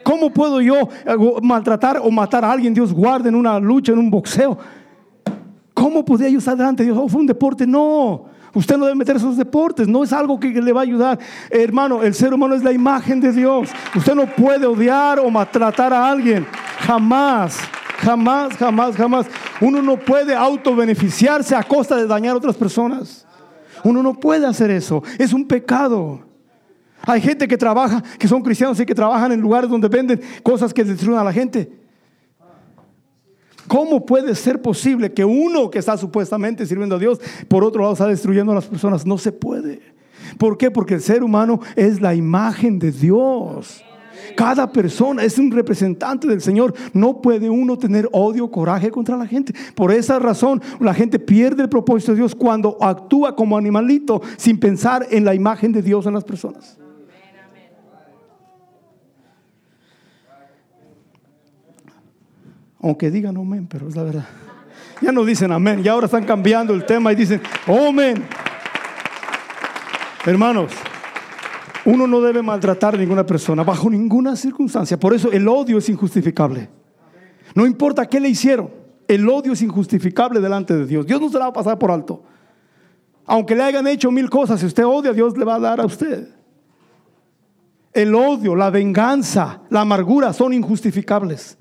¿Cómo puedo yo eh, maltratar o matar a alguien? Dios guarde en una lucha, en un boxeo. ¿Cómo podía yo estar delante de Dios? Oh, fue un deporte. No, usted no debe meter esos deportes. No es algo que le va a ayudar. Hermano, el ser humano es la imagen de Dios. Usted no puede odiar o maltratar a alguien. Jamás. Jamás, jamás, jamás. Uno no puede autobeneficiarse a costa de dañar a otras personas. Uno no puede hacer eso. Es un pecado. Hay gente que trabaja, que son cristianos y que trabajan en lugares donde venden cosas que destruyen a la gente. ¿Cómo puede ser posible que uno que está supuestamente sirviendo a Dios, por otro lado está destruyendo a las personas? No se puede. ¿Por qué? Porque el ser humano es la imagen de Dios. Cada persona es un representante del Señor. No puede uno tener odio, coraje contra la gente. Por esa razón, la gente pierde el propósito de Dios cuando actúa como animalito sin pensar en la imagen de Dios en las personas. Aunque digan amén, pero es la verdad. Ya no dicen amén, ya ahora están cambiando el tema y dicen amén. Hermanos, uno no debe maltratar a ninguna persona bajo ninguna circunstancia. Por eso el odio es injustificable. No importa qué le hicieron, el odio es injustificable delante de Dios. Dios no se la va a pasar por alto. Aunque le hayan hecho mil cosas, si usted odia, Dios le va a dar a usted. El odio, la venganza, la amargura son injustificables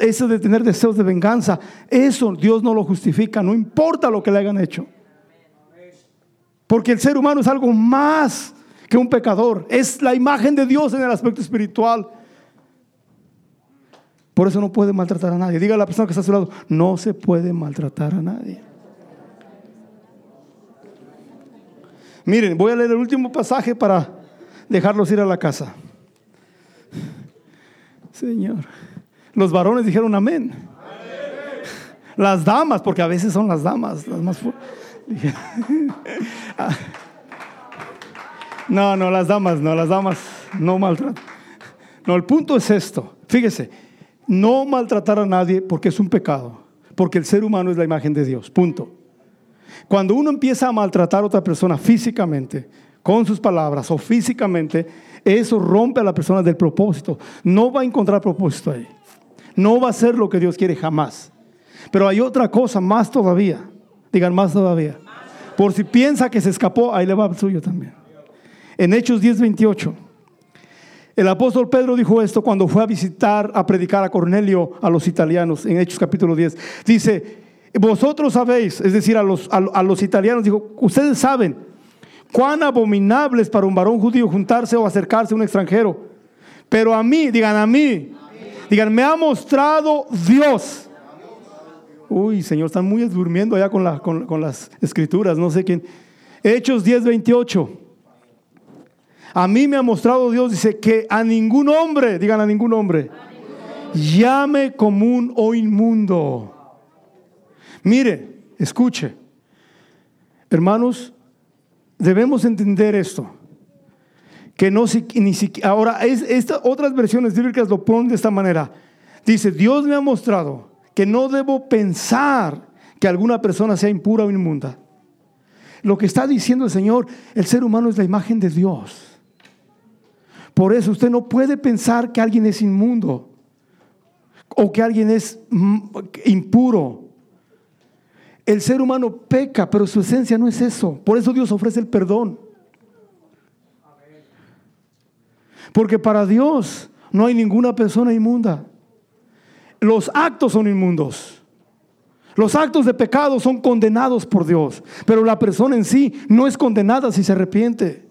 eso de tener deseos de venganza, eso Dios no lo justifica, no importa lo que le hayan hecho. Porque el ser humano es algo más que un pecador, es la imagen de Dios en el aspecto espiritual. Por eso no puede maltratar a nadie. Diga a la persona que está a su lado, no se puede maltratar a nadie. Miren, voy a leer el último pasaje para dejarlos ir a la casa. Señor. Los varones dijeron amén. Las damas, porque a veces son las damas, las más No, no, las damas, no, las damas no maltratan. No, el punto es esto. Fíjese, no maltratar a nadie porque es un pecado, porque el ser humano es la imagen de Dios. Punto. Cuando uno empieza a maltratar a otra persona físicamente, con sus palabras o físicamente, eso rompe a la persona del propósito. No va a encontrar propósito ahí. No va a ser lo que Dios quiere jamás. Pero hay otra cosa más todavía. Digan más todavía. Por si piensa que se escapó, ahí le va el suyo también. En Hechos 10, 28. El apóstol Pedro dijo esto cuando fue a visitar, a predicar a Cornelio a los italianos, en Hechos capítulo 10. Dice, vosotros sabéis, es decir, a los, a, los italianos, dijo, ustedes saben cuán abominable es para un varón judío juntarse o acercarse a un extranjero. Pero a mí, digan a mí, Digan, me ha mostrado Dios. Uy, Señor, están muy durmiendo allá con, con, las escrituras, no sé quién. Hechos 10, 28. A mí me ha mostrado Dios, dice que a ningún hombre, digan a ningún hombre, llame común o inmundo. Mire, escuche, hermanos, debemos entender esto que no ni siquiera, ahora es, estas otras versiones bíblicas lo ponen de esta manera. Dice, Dios me ha mostrado que no debo pensar que alguna persona sea impura o inmunda. Lo que está diciendo el Señor, el ser humano es la imagen de Dios. Por eso usted no puede pensar que alguien es inmundo o que alguien es impuro. El ser humano peca, pero su esencia no es eso. Por eso Dios ofrece el perdón. Porque para Dios no hay ninguna persona inmunda. Los actos son inmundos. Los actos de pecado son condenados por Dios, pero la persona en sí no es condenada si se arrepiente.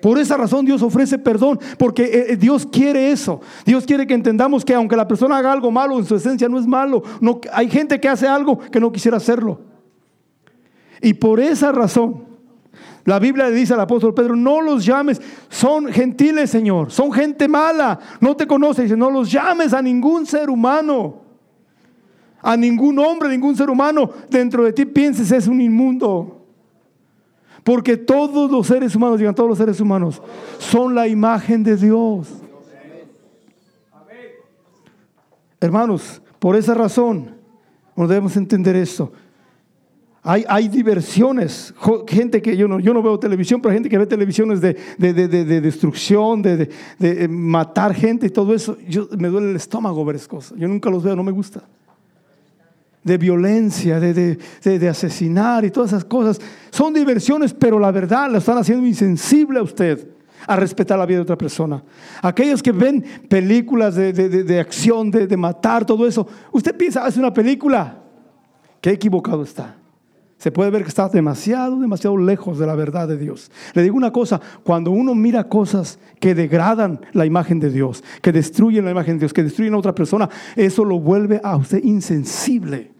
Por esa razón Dios ofrece perdón, porque eh, eh, Dios quiere eso. Dios quiere que entendamos que aunque la persona haga algo malo, en su esencia no es malo. Hay gente que hace algo que no quisiera hacerlo. Y por esa razón, la Biblia le dice al apóstol Pedro, no los llames, son gentiles, Señor, son gente mala, no te conoces, dice, no los llames a ningún ser humano a ningún hombre, ningún ser humano dentro de ti pienses es un inmundo. Porque todos los seres humanos, digan todos los seres humanos, son la imagen de Dios. Hermanos, por esa razón, no debemos entender esto. Hay, diversiones, gente que yo no, veo televisión, pero gente que ve televisiones de, de, destrucción, de, de, matar gente y todo eso. Yo, me duele el estómago ver esas cosas. Yo nunca los veo, no me gusta de violencia, de, asesinar y todas esas cosas. Son diversiones, pero la verdad la están haciendo insensible a usted a respetar la vida de otra persona. Aquellos que ven películas de, acción, de, matar, todo eso, usted piensa, hace una película, qué equivocado está. Se puede ver que está demasiado, demasiado lejos de la verdad de Dios. Le digo una cosa, cuando uno mira cosas que degradan la imagen de Dios, que destruyen la imagen de Dios, que destruyen a otra persona, eso lo vuelve a usted insensible.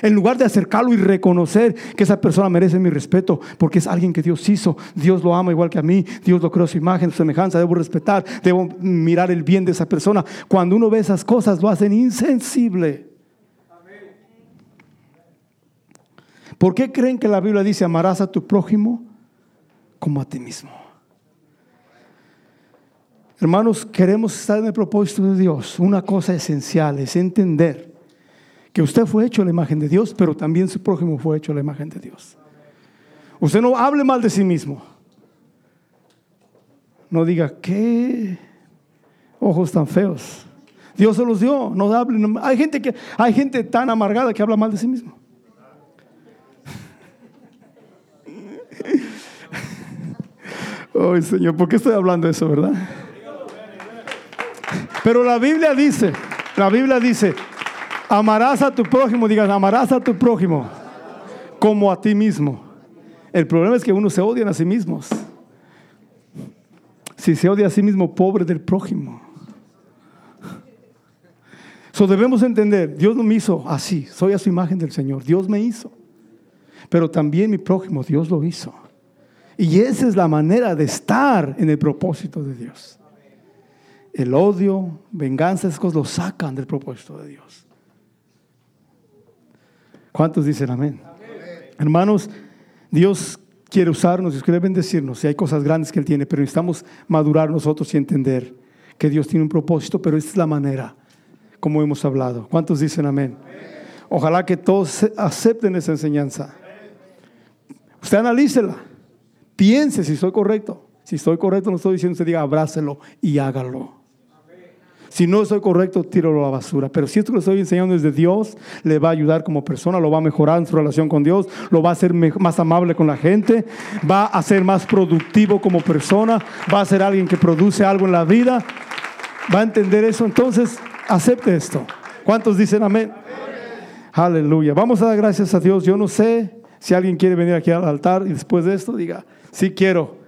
En lugar de acercarlo y reconocer que esa persona merece mi respeto, porque es alguien que Dios hizo, Dios lo ama igual que a mí, Dios lo creó su imagen, su semejanza, debo respetar, debo mirar el bien de esa persona. Cuando uno ve esas cosas, lo hacen insensible. ¿Por qué creen que la Biblia dice amarás a tu prójimo como a ti mismo? Hermanos, queremos estar en el propósito de Dios. Una cosa esencial es entender que usted fue hecho a la imagen de Dios, pero también su prójimo fue hecho a la imagen de Dios. Usted no hable mal de sí mismo. No diga, ¿qué ojos tan feos? Dios se los dio, no hable. Hay gente que hay gente tan amargada que habla mal de sí mismo. Ay, Señor, ¿por qué estoy hablando de eso, verdad? Pero la Biblia dice, la Biblia dice, amarás a tu prójimo, digas, amarás a tu prójimo como a ti mismo. El problema es que uno se odia a sí mismos. Si se odia a sí mismo, pobre del prójimo. So debemos entender, Dios no me hizo así, soy a su imagen del Señor, Dios me hizo. Pero también mi prójimo, Dios lo hizo. Y esa es la manera de estar en el propósito de Dios. El odio, venganza, esas cosas lo sacan del propósito de Dios. ¿Cuántos dicen amén? Hermanos, Dios quiere usarnos, Dios quiere bendecirnos. Y hay cosas grandes que Él tiene, pero necesitamos madurar nosotros y entender que Dios tiene un propósito, pero esta es la manera como hemos hablado. ¿Cuántos dicen amén? Ojalá que todos acepten esa enseñanza. Usted analícela. Piense si estoy correcto. Si estoy correcto, no estoy diciendo usted diga abrácelo y hágalo. Si no estoy correcto, tíralo a la basura. Pero si esto que le estoy enseñando es de Dios, le va a ayudar como persona, lo va a mejorar en su relación con Dios, lo va a hacer más amable con la gente, va a ser más productivo como persona, va a ser alguien que produce algo en la vida, va a entender eso. Entonces, acepte esto. ¿Cuántos dicen amén? Aleluya. Vamos a dar gracias a Dios. Yo no sé si alguien quiere venir aquí al altar y después de esto diga, sí quiero